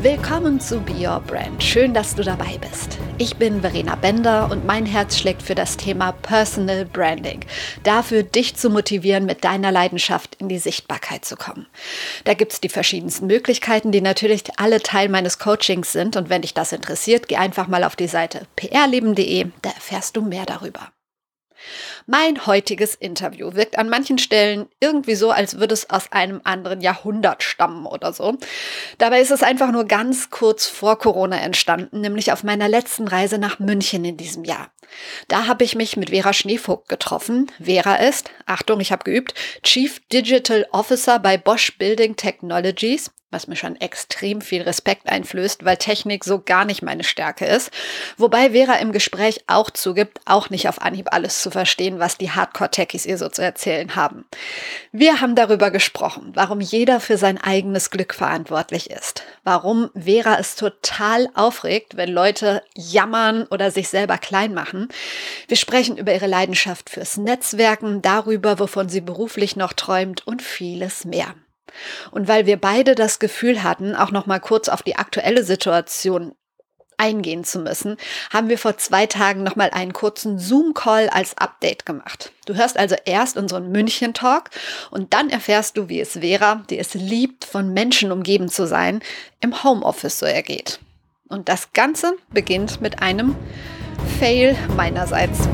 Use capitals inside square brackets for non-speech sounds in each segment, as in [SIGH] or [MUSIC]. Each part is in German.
Willkommen zu Be Your Brand. Schön, dass du dabei bist. Ich bin Verena Bender und mein Herz schlägt für das Thema Personal Branding. Dafür, dich zu motivieren, mit deiner Leidenschaft in die Sichtbarkeit zu kommen. Da gibt es die verschiedensten Möglichkeiten, die natürlich alle Teil meines Coachings sind. Und wenn dich das interessiert, geh einfach mal auf die Seite prleben.de, da erfährst du mehr darüber. Mein heutiges Interview wirkt an manchen Stellen irgendwie so, als würde es aus einem anderen Jahrhundert stammen oder so. Dabei ist es einfach nur ganz kurz vor Corona entstanden, nämlich auf meiner letzten Reise nach München in diesem Jahr. Da habe ich mich mit Vera Schneevogt getroffen. Vera ist, Achtung, ich habe geübt, Chief Digital Officer bei Bosch Building Technologies was mir schon extrem viel Respekt einflößt, weil Technik so gar nicht meine Stärke ist. Wobei Vera im Gespräch auch zugibt, auch nicht auf Anhieb alles zu verstehen, was die Hardcore-Techies ihr so zu erzählen haben. Wir haben darüber gesprochen, warum jeder für sein eigenes Glück verantwortlich ist. Warum Vera es total aufregt, wenn Leute jammern oder sich selber klein machen. Wir sprechen über ihre Leidenschaft fürs Netzwerken, darüber, wovon sie beruflich noch träumt und vieles mehr. Und weil wir beide das Gefühl hatten, auch noch mal kurz auf die aktuelle Situation eingehen zu müssen, haben wir vor zwei Tagen noch mal einen kurzen Zoom-Call als Update gemacht. Du hörst also erst unseren München-Talk und dann erfährst du, wie es Vera, die es liebt, von Menschen umgeben zu sein, im Homeoffice so ergeht. Und das Ganze beginnt mit einem Fail meinerseits.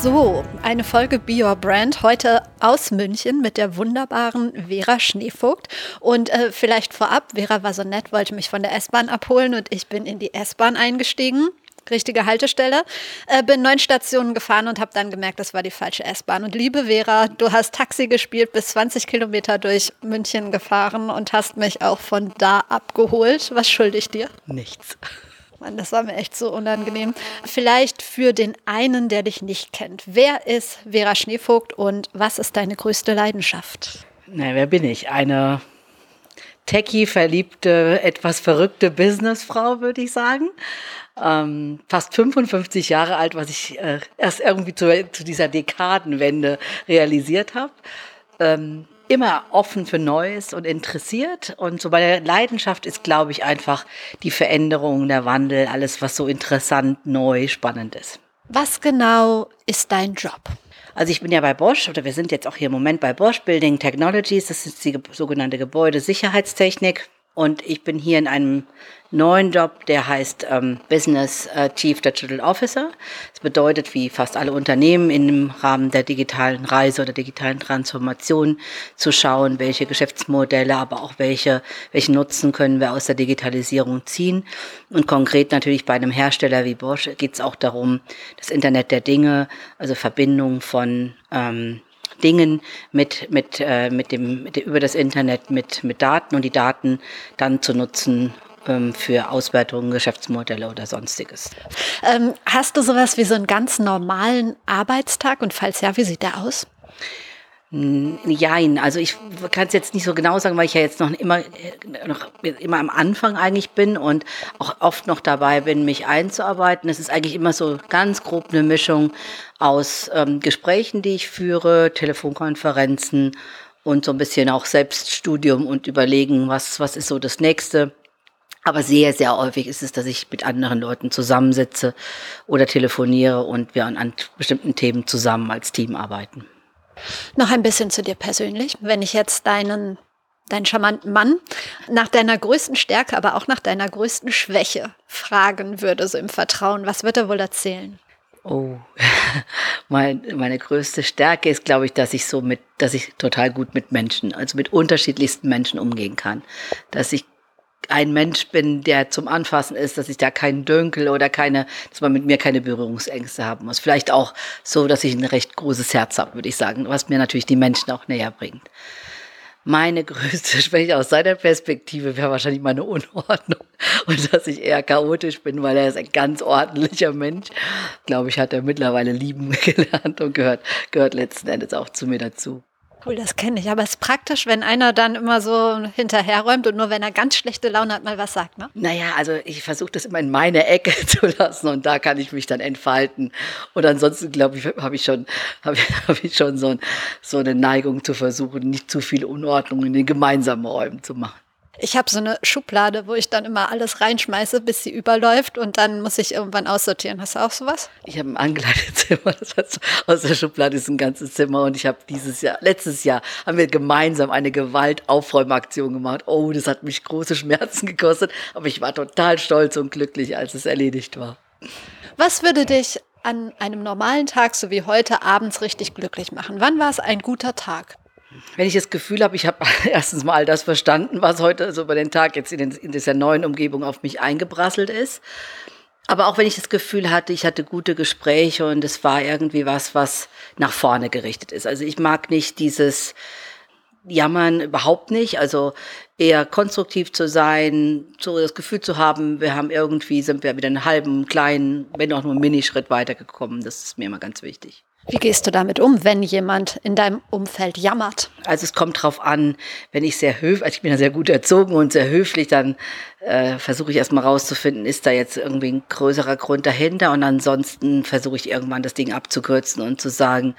So, eine Folge Be Your Brand heute aus München mit der wunderbaren Vera Schneevogt. Und äh, vielleicht vorab, Vera war so nett, wollte mich von der S-Bahn abholen und ich bin in die S-Bahn eingestiegen. Richtige Haltestelle. Äh, bin neun Stationen gefahren und habe dann gemerkt, das war die falsche S-Bahn. Und liebe Vera, du hast Taxi gespielt, bis 20 Kilometer durch München gefahren und hast mich auch von da abgeholt. Was schulde ich dir? Nichts. Mann, das war mir echt so unangenehm. Vielleicht für den einen, der dich nicht kennt. Wer ist Vera Schneevogt und was ist deine größte Leidenschaft? Na, wer bin ich? Eine techie-verliebte, etwas verrückte Businessfrau, würde ich sagen. Ähm, fast 55 Jahre alt, was ich äh, erst irgendwie zu, zu dieser Dekadenwende realisiert habe. Ähm, immer offen für Neues und interessiert. Und so bei der Leidenschaft ist, glaube ich, einfach die Veränderung, der Wandel, alles, was so interessant, neu, spannend ist. Was genau ist dein Job? Also ich bin ja bei Bosch oder wir sind jetzt auch hier im Moment bei Bosch Building Technologies. Das ist die sogenannte Gebäudesicherheitstechnik. Und ich bin hier in einem neuen Job, der heißt ähm, Business äh, Chief Digital Officer. Das bedeutet, wie fast alle Unternehmen im Rahmen der digitalen Reise oder digitalen Transformation zu schauen, welche Geschäftsmodelle, aber auch welche, welchen Nutzen können wir aus der Digitalisierung ziehen. Und konkret natürlich bei einem Hersteller wie Bosch geht es auch darum, das Internet der Dinge, also Verbindung von ähm, Dingen mit, mit, äh, mit dem, mit, über das Internet mit, mit Daten und die Daten dann zu nutzen, ähm, für Auswertungen, Geschäftsmodelle oder sonstiges. Ähm, hast du sowas wie so einen ganz normalen Arbeitstag und falls ja, wie sieht der aus? Jein, also ich kann es jetzt nicht so genau sagen, weil ich ja jetzt noch immer, noch immer am Anfang eigentlich bin und auch oft noch dabei bin, mich einzuarbeiten. Es ist eigentlich immer so ganz grob eine Mischung aus ähm, Gesprächen, die ich führe, Telefonkonferenzen und so ein bisschen auch Selbststudium und überlegen, was, was ist so das Nächste. Aber sehr, sehr häufig ist es, dass ich mit anderen Leuten zusammensitze oder telefoniere und wir an, an bestimmten Themen zusammen als Team arbeiten. Noch ein bisschen zu dir persönlich. Wenn ich jetzt deinen, deinen charmanten Mann nach deiner größten Stärke, aber auch nach deiner größten Schwäche fragen würde, so im Vertrauen, was wird er wohl erzählen? Oh, [LAUGHS] mein, meine größte Stärke ist, glaube ich, dass ich so mit, dass ich total gut mit Menschen, also mit unterschiedlichsten Menschen umgehen kann. Dass ich ein Mensch bin, der zum Anfassen ist, dass ich da keinen Dönkel oder keine, dass man mit mir keine Berührungsängste haben muss. Vielleicht auch so, dass ich ein recht großes Herz habe, würde ich sagen, was mir natürlich die Menschen auch näher bringt. Meine [LAUGHS] größte Schwäche aus seiner Perspektive wäre wahrscheinlich meine Unordnung [LAUGHS] und dass ich eher chaotisch bin, weil er ist ein ganz ordentlicher Mensch. Glaube ich, hat er mittlerweile lieben [LAUGHS] gelernt und gehört, gehört letzten Endes auch zu mir dazu. Cool, das kenne ich. Aber es ist praktisch, wenn einer dann immer so hinterherräumt und nur wenn er ganz schlechte Laune hat, mal was sagt, ne? Naja, also ich versuche das immer in meine Ecke [LAUGHS] zu lassen und da kann ich mich dann entfalten. Und ansonsten, glaube ich, habe ich schon, hab [LAUGHS] hab ich schon so, so eine Neigung zu versuchen, nicht zu viel Unordnung in den gemeinsamen Räumen zu machen. Ich habe so eine Schublade, wo ich dann immer alles reinschmeiße, bis sie überläuft und dann muss ich irgendwann aussortieren. Hast du auch sowas? Ich habe ein Ankleidezimmer, [LAUGHS] das heißt, aus der Schublade ist ein ganzes Zimmer und ich habe dieses Jahr, letztes Jahr, haben wir gemeinsam eine Gewaltaufräumaktion gemacht. Oh, das hat mich große Schmerzen gekostet, aber ich war total stolz und glücklich, als es erledigt war. Was würde dich an einem normalen Tag, so wie heute, abends richtig glücklich machen? Wann war es ein guter Tag? Wenn ich das Gefühl habe, ich habe [LAUGHS] erstens mal all das verstanden, was heute so über den Tag jetzt in, den, in dieser neuen Umgebung auf mich eingebrasselt ist. Aber auch wenn ich das Gefühl hatte, ich hatte gute Gespräche und es war irgendwie was, was nach vorne gerichtet ist. Also ich mag nicht dieses Jammern überhaupt nicht. Also eher konstruktiv zu sein, so das Gefühl zu haben, wir haben irgendwie, sind wir wieder einen halben, kleinen, wenn auch nur einen Minischritt weitergekommen. Das ist mir immer ganz wichtig. Wie gehst du damit um, wenn jemand in deinem Umfeld jammert? Also es kommt drauf an, wenn ich sehr höflich, also ich bin ja sehr gut erzogen und sehr höflich, dann äh, versuche ich erstmal rauszufinden, ist da jetzt irgendwie ein größerer Grund dahinter und ansonsten versuche ich irgendwann das Ding abzukürzen und zu sagen,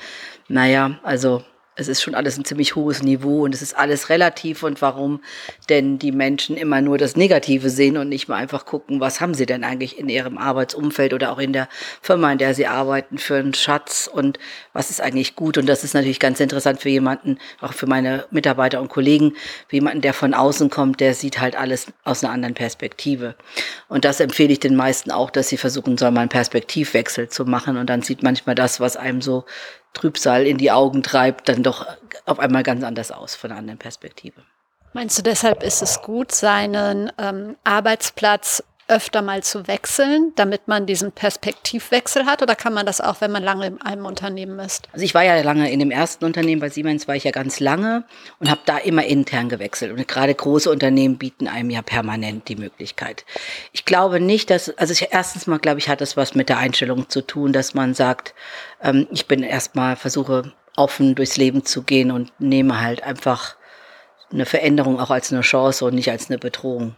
naja, also es ist schon alles ein ziemlich hohes Niveau und es ist alles relativ und warum denn die Menschen immer nur das Negative sehen und nicht mal einfach gucken, was haben sie denn eigentlich in ihrem Arbeitsumfeld oder auch in der Firma, in der sie arbeiten, für einen Schatz und was ist eigentlich gut. Und das ist natürlich ganz interessant für jemanden, auch für meine Mitarbeiter und Kollegen, für jemanden, der von außen kommt, der sieht halt alles aus einer anderen Perspektive. Und das empfehle ich den meisten auch, dass sie versuchen, so mal einen Perspektivwechsel zu machen und dann sieht manchmal das, was einem so Trübsal in die Augen treibt, dann doch auf einmal ganz anders aus von einer anderen Perspektive. Meinst du, deshalb ist es gut, seinen ähm, Arbeitsplatz öfter mal zu wechseln, damit man diesen Perspektivwechsel hat? Oder kann man das auch, wenn man lange in einem Unternehmen ist? Also ich war ja lange in dem ersten Unternehmen, bei Siemens war ich ja ganz lange und habe da immer intern gewechselt. Und gerade große Unternehmen bieten einem ja permanent die Möglichkeit. Ich glaube nicht, dass, also ich, erstens mal, glaube ich, hat das was mit der Einstellung zu tun, dass man sagt, ähm, ich bin erstmal, versuche offen durchs Leben zu gehen und nehme halt einfach eine Veränderung auch als eine Chance und nicht als eine Bedrohung.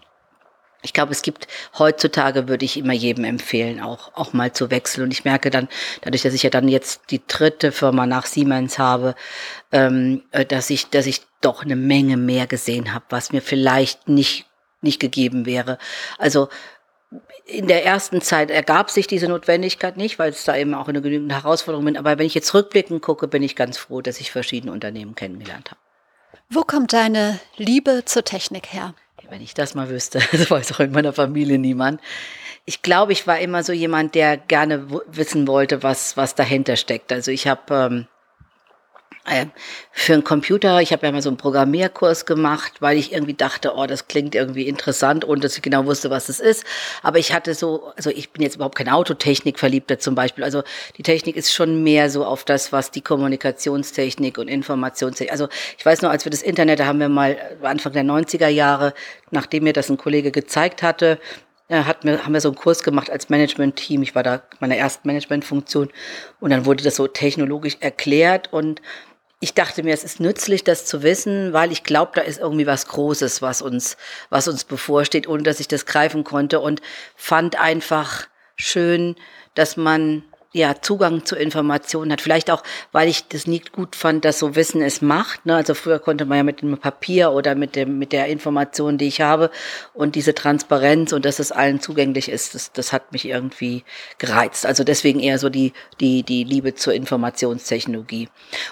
Ich glaube, es gibt heutzutage würde ich immer jedem empfehlen, auch, auch mal zu wechseln. Und ich merke dann, dadurch, dass ich ja dann jetzt die dritte Firma nach Siemens habe, ähm, äh, dass ich, dass ich doch eine Menge mehr gesehen habe, was mir vielleicht nicht, nicht gegeben wäre. Also in der ersten Zeit ergab sich diese Notwendigkeit nicht, weil es da eben auch eine genügende Herausforderung bin. Aber wenn ich jetzt rückblickend gucke, bin ich ganz froh, dass ich verschiedene Unternehmen kennengelernt habe. Wo kommt deine Liebe zur Technik her? Wenn ich das mal wüsste, [LAUGHS] das weiß auch in meiner Familie niemand. Ich glaube, ich war immer so jemand, der gerne wissen wollte, was, was dahinter steckt. Also ich habe ähm, äh, für einen Computer, ich habe ja mal so einen Programmierkurs gemacht, weil ich irgendwie dachte, oh, das klingt irgendwie interessant und dass ich genau wusste, was es ist. Aber ich hatte so, also ich bin jetzt überhaupt kein Autotechnik-Verliebter zum Beispiel. Also die Technik ist schon mehr so auf das, was die Kommunikationstechnik und Informationstechnik. Also ich weiß noch, als wir das Internet, da haben wir mal Anfang der 90er Jahre, nachdem mir das ein Kollege gezeigt hatte, äh, hat mir, haben wir so einen Kurs gemacht als Management-Team. Ich war da meiner ersten Management-Funktion und dann wurde das so technologisch erklärt und ich dachte mir, es ist nützlich, das zu wissen, weil ich glaube, da ist irgendwie was Großes, was uns, was uns bevorsteht, ohne dass ich das greifen konnte und fand einfach schön, dass man ja, Zugang zu Informationen hat. Vielleicht auch, weil ich das nicht gut fand, dass so Wissen es macht. Ne? Also früher konnte man ja mit dem Papier oder mit dem mit der Information, die ich habe und diese Transparenz und dass es allen zugänglich ist, das, das hat mich irgendwie gereizt. Also deswegen eher so die die die Liebe zur Informationstechnologie.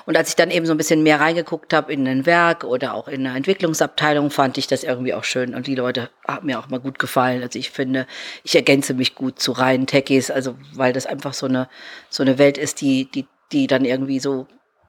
Und als ich dann eben so ein bisschen mehr reingeguckt habe in ein Werk oder auch in eine Entwicklungsabteilung, fand ich das irgendwie auch schön und die Leute haben mir auch mal gut gefallen. Also ich finde, ich ergänze mich gut zu reinen Techies, also weil das einfach so eine so eine Welt ist, die, die, die dann irgendwie so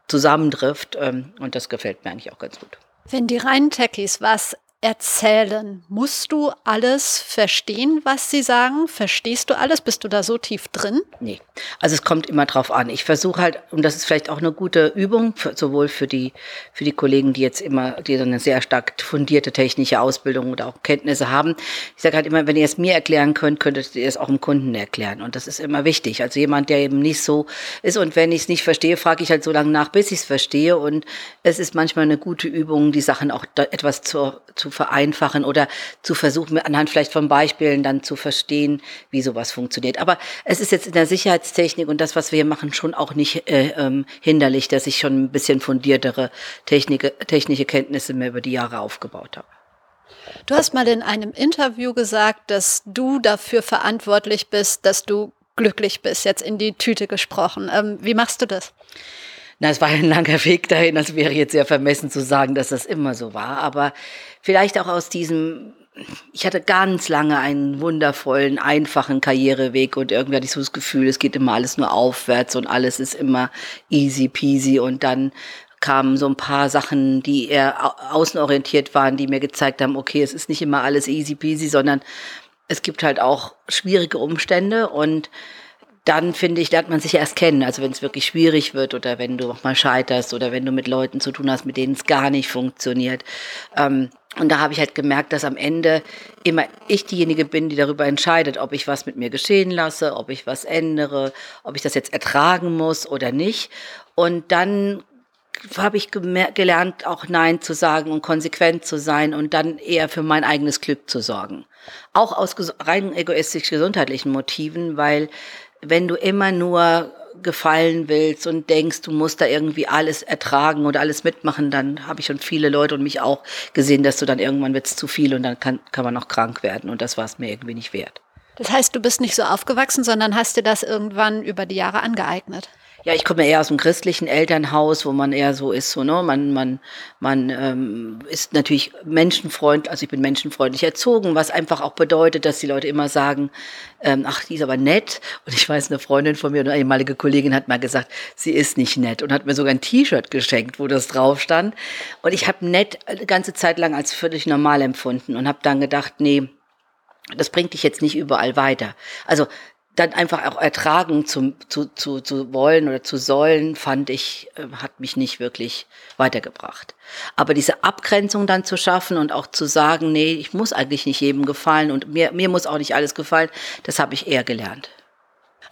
zusammentrifft. Ähm, und das gefällt mir eigentlich auch ganz gut. Wenn die reinen Techies was erzählen, musst du alles verstehen, was sie sagen? Verstehst du alles? Bist du da so tief drin? Nee. Also es kommt immer drauf an. Ich versuche halt, und das ist vielleicht auch eine gute Übung, für, sowohl für die, für die Kollegen, die jetzt immer, die eine sehr stark fundierte technische Ausbildung oder auch Kenntnisse haben. Ich sage halt immer, wenn ihr es mir erklären könnt, könntet ihr es auch dem Kunden erklären. Und das ist immer wichtig. Also jemand, der eben nicht so ist. Und wenn ich es nicht verstehe, frage ich halt so lange nach, bis ich es verstehe. Und es ist manchmal eine gute Übung, die Sachen auch etwas zu, zu vereinfachen oder zu versuchen, anhand vielleicht von Beispielen dann zu verstehen, wie sowas funktioniert. Aber es ist jetzt in der Sicherheitstechnik und das, was wir hier machen, schon auch nicht äh, ähm, hinderlich, dass ich schon ein bisschen fundiertere Technik, technische Kenntnisse mehr über die Jahre aufgebaut habe. Du hast mal in einem Interview gesagt, dass du dafür verantwortlich bist, dass du glücklich bist, jetzt in die Tüte gesprochen. Ähm, wie machst du das? Na, es war ein langer [LAUGHS] Weg dahin. Das wäre jetzt sehr vermessen zu sagen, dass das immer so war. Aber vielleicht auch aus diesem, ich hatte ganz lange einen wundervollen, einfachen Karriereweg und irgendwie hatte ich so das Gefühl, es geht immer alles nur aufwärts und alles ist immer easy peasy und dann kamen so ein paar Sachen, die eher außenorientiert waren, die mir gezeigt haben, okay, es ist nicht immer alles easy peasy, sondern es gibt halt auch schwierige Umstände und dann finde ich, lernt man sich erst kennen. Also wenn es wirklich schwierig wird oder wenn du auch mal scheiterst oder wenn du mit Leuten zu tun hast, mit denen es gar nicht funktioniert. Ähm, und da habe ich halt gemerkt, dass am Ende immer ich diejenige bin, die darüber entscheidet, ob ich was mit mir geschehen lasse, ob ich was ändere, ob ich das jetzt ertragen muss oder nicht. Und dann habe ich gelernt, auch Nein zu sagen und konsequent zu sein und dann eher für mein eigenes Glück zu sorgen. Auch aus rein egoistisch gesundheitlichen Motiven, weil wenn du immer nur gefallen willst und denkst, du musst da irgendwie alles ertragen oder alles mitmachen, dann habe ich schon viele Leute und mich auch gesehen, dass du dann irgendwann wird es zu viel und dann kann, kann man auch krank werden und das war es mir irgendwie nicht wert. Das heißt, du bist nicht so aufgewachsen, sondern hast dir das irgendwann über die Jahre angeeignet? Ja, ich komme eher aus einem christlichen Elternhaus, wo man eher so ist, so ne, man man man ähm, ist natürlich menschenfreundlich, also ich bin menschenfreundlich erzogen, was einfach auch bedeutet, dass die Leute immer sagen, ähm, ach, die ist aber nett. Und ich weiß, eine Freundin von mir, eine ehemalige Kollegin, hat mal gesagt, sie ist nicht nett und hat mir sogar ein T-Shirt geschenkt, wo das drauf stand. Und ich habe nett eine ganze Zeit lang als völlig normal empfunden und habe dann gedacht, nee, das bringt dich jetzt nicht überall weiter. Also dann einfach auch ertragen zu, zu, zu, zu wollen oder zu sollen, fand ich, äh, hat mich nicht wirklich weitergebracht. Aber diese Abgrenzung dann zu schaffen und auch zu sagen, nee, ich muss eigentlich nicht jedem gefallen und mir, mir muss auch nicht alles gefallen, das habe ich eher gelernt.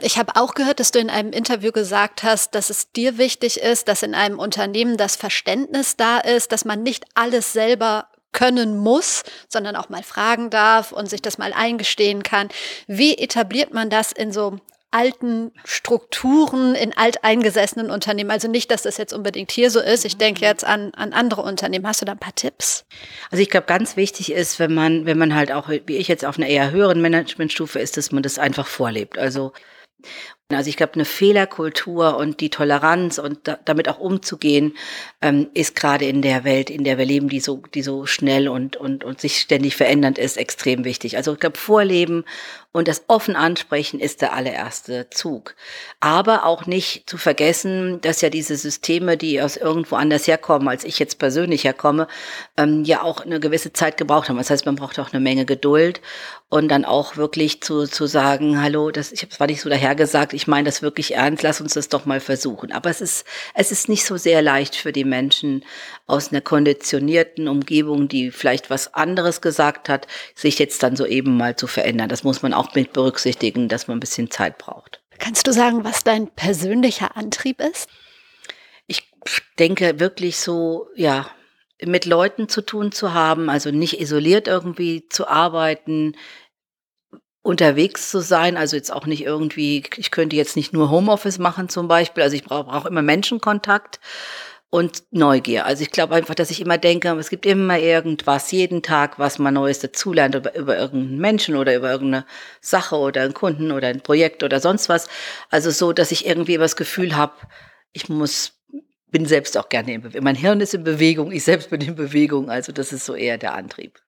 Ich habe auch gehört, dass du in einem Interview gesagt hast, dass es dir wichtig ist, dass in einem Unternehmen das Verständnis da ist, dass man nicht alles selber können muss, sondern auch mal fragen darf und sich das mal eingestehen kann. Wie etabliert man das in so alten Strukturen in alteingesessenen Unternehmen. Also nicht, dass das jetzt unbedingt hier so ist. Ich denke jetzt an, an andere Unternehmen. Hast du da ein paar Tipps? Also ich glaube, ganz wichtig ist, wenn man, wenn man halt auch, wie ich jetzt auf einer eher höheren Managementstufe ist, dass man das einfach vorlebt. Also also ich glaube, eine Fehlerkultur und die Toleranz und da, damit auch umzugehen, ähm, ist gerade in der Welt, in der wir leben, die so, die so schnell und, und, und sich ständig verändernd ist, extrem wichtig. Also ich glaube, Vorleben und das offen ansprechen ist der allererste Zug. Aber auch nicht zu vergessen, dass ja diese Systeme, die aus irgendwo anders herkommen, als ich jetzt persönlich herkomme, ähm, ja auch eine gewisse Zeit gebraucht haben. Das heißt, man braucht auch eine Menge Geduld und dann auch wirklich zu, zu sagen, hallo, das, ich habe zwar nicht so dahergesagt, ich meine das wirklich ernst, lass uns das doch mal versuchen. Aber es ist, es ist nicht so sehr leicht für die Menschen aus einer konditionierten Umgebung, die vielleicht was anderes gesagt hat, sich jetzt dann so eben mal zu verändern. Das muss man auch mit berücksichtigen, dass man ein bisschen Zeit braucht. Kannst du sagen, was dein persönlicher Antrieb ist? Ich denke wirklich so, ja, mit Leuten zu tun zu haben, also nicht isoliert irgendwie zu arbeiten, unterwegs zu sein, also jetzt auch nicht irgendwie, ich könnte jetzt nicht nur Homeoffice machen zum Beispiel, also ich brauche brauch immer Menschenkontakt und Neugier. Also ich glaube einfach, dass ich immer denke, es gibt immer irgendwas, jeden Tag, was man Neues dazulernt über, über irgendeinen Menschen oder über irgendeine Sache oder einen Kunden oder ein Projekt oder sonst was. Also so, dass ich irgendwie das Gefühl habe, ich muss bin selbst auch gerne in Bewegung. Mein Hirn ist in Bewegung, ich selbst bin in Bewegung. Also das ist so eher der Antrieb.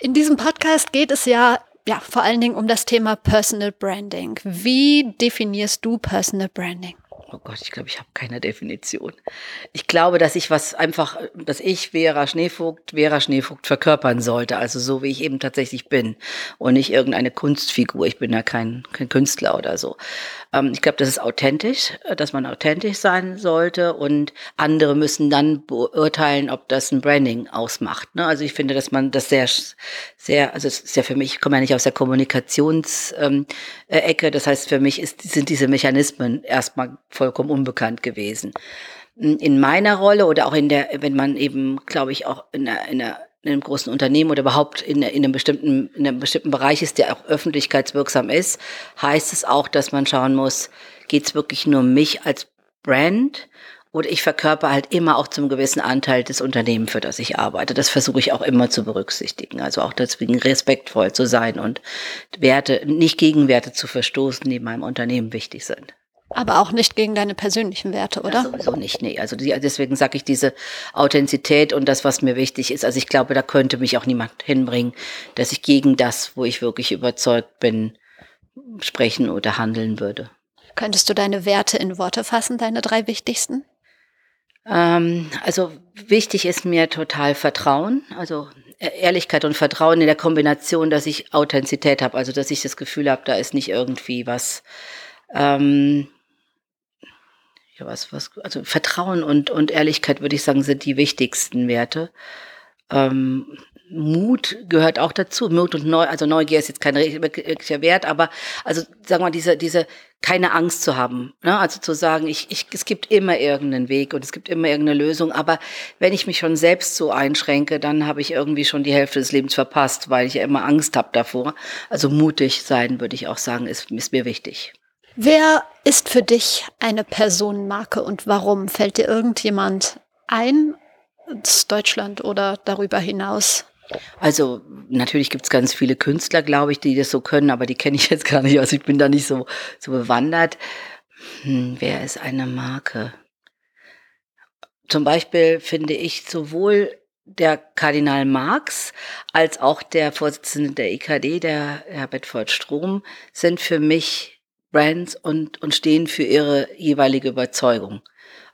In diesem Podcast geht es ja, ja vor allen Dingen um das Thema Personal Branding. Wie definierst du Personal Branding? Oh Gott, ich glaube, ich habe keine Definition. Ich glaube, dass ich was einfach, dass ich Vera Schneevogt, Vera Schneevogt verkörpern sollte, also so wie ich eben tatsächlich bin und nicht irgendeine Kunstfigur. Ich bin ja kein, kein Künstler oder so. Ähm, ich glaube, das ist authentisch, dass man authentisch sein sollte und andere müssen dann beurteilen, ob das ein Branding ausmacht. Ne? Also ich finde, dass man das sehr, sehr, also es ist ja für mich, ich komme ja nicht aus der Kommunikationsecke, ähm, äh, das heißt für mich ist, sind diese Mechanismen erstmal vollkommen unbekannt gewesen. In meiner Rolle oder auch in der, wenn man eben, glaube ich, auch in einer, in einer in einem großen Unternehmen oder überhaupt in, in, einem bestimmten, in einem bestimmten Bereich ist, der auch öffentlichkeitswirksam ist, heißt es auch, dass man schauen muss, geht es wirklich nur um mich als Brand oder ich verkörper halt immer auch zum gewissen Anteil des Unternehmens, für das ich arbeite. Das versuche ich auch immer zu berücksichtigen. Also auch deswegen respektvoll zu sein und Werte, nicht gegen Werte zu verstoßen, die meinem Unternehmen wichtig sind. Aber auch nicht gegen deine persönlichen Werte, oder? Ja, sowieso nicht, nee. Also die, deswegen sage ich diese Authentizität und das, was mir wichtig ist. Also ich glaube, da könnte mich auch niemand hinbringen, dass ich gegen das, wo ich wirklich überzeugt bin, sprechen oder handeln würde. Könntest du deine Werte in Worte fassen, deine drei wichtigsten? Ähm, also wichtig ist mir total Vertrauen, also e-, Ehrlichkeit und Vertrauen in der Kombination, dass ich Authentizität habe, also dass ich das Gefühl habe, da ist nicht irgendwie was ähm, ja, was, was, also Vertrauen und, und Ehrlichkeit, würde ich sagen, sind die wichtigsten Werte. Ähm, Mut gehört auch dazu. Mut und Neu, also Neugier ist jetzt kein wirklicher Wert, aber also sagen wir diese, diese keine Angst zu haben. Ne? Also zu sagen, ich, ich, es gibt immer irgendeinen Weg und es gibt immer irgendeine Lösung. Aber wenn ich mich schon selbst so einschränke, dann habe ich irgendwie schon die Hälfte des Lebens verpasst, weil ich ja immer Angst habe davor. Also mutig sein, würde ich auch sagen, ist, ist mir wichtig. Wer ist für dich eine Personenmarke und warum? Fällt dir irgendjemand ein? Deutschland oder darüber hinaus? Also natürlich gibt es ganz viele Künstler, glaube ich, die das so können, aber die kenne ich jetzt gar nicht. Also ich bin da nicht so, so bewandert. Hm, wer ist eine Marke? Zum Beispiel finde ich sowohl der Kardinal Marx als auch der Vorsitzende der EKD, der Herr Bedford Strom, sind für mich Brands und, und stehen für ihre jeweilige Überzeugung.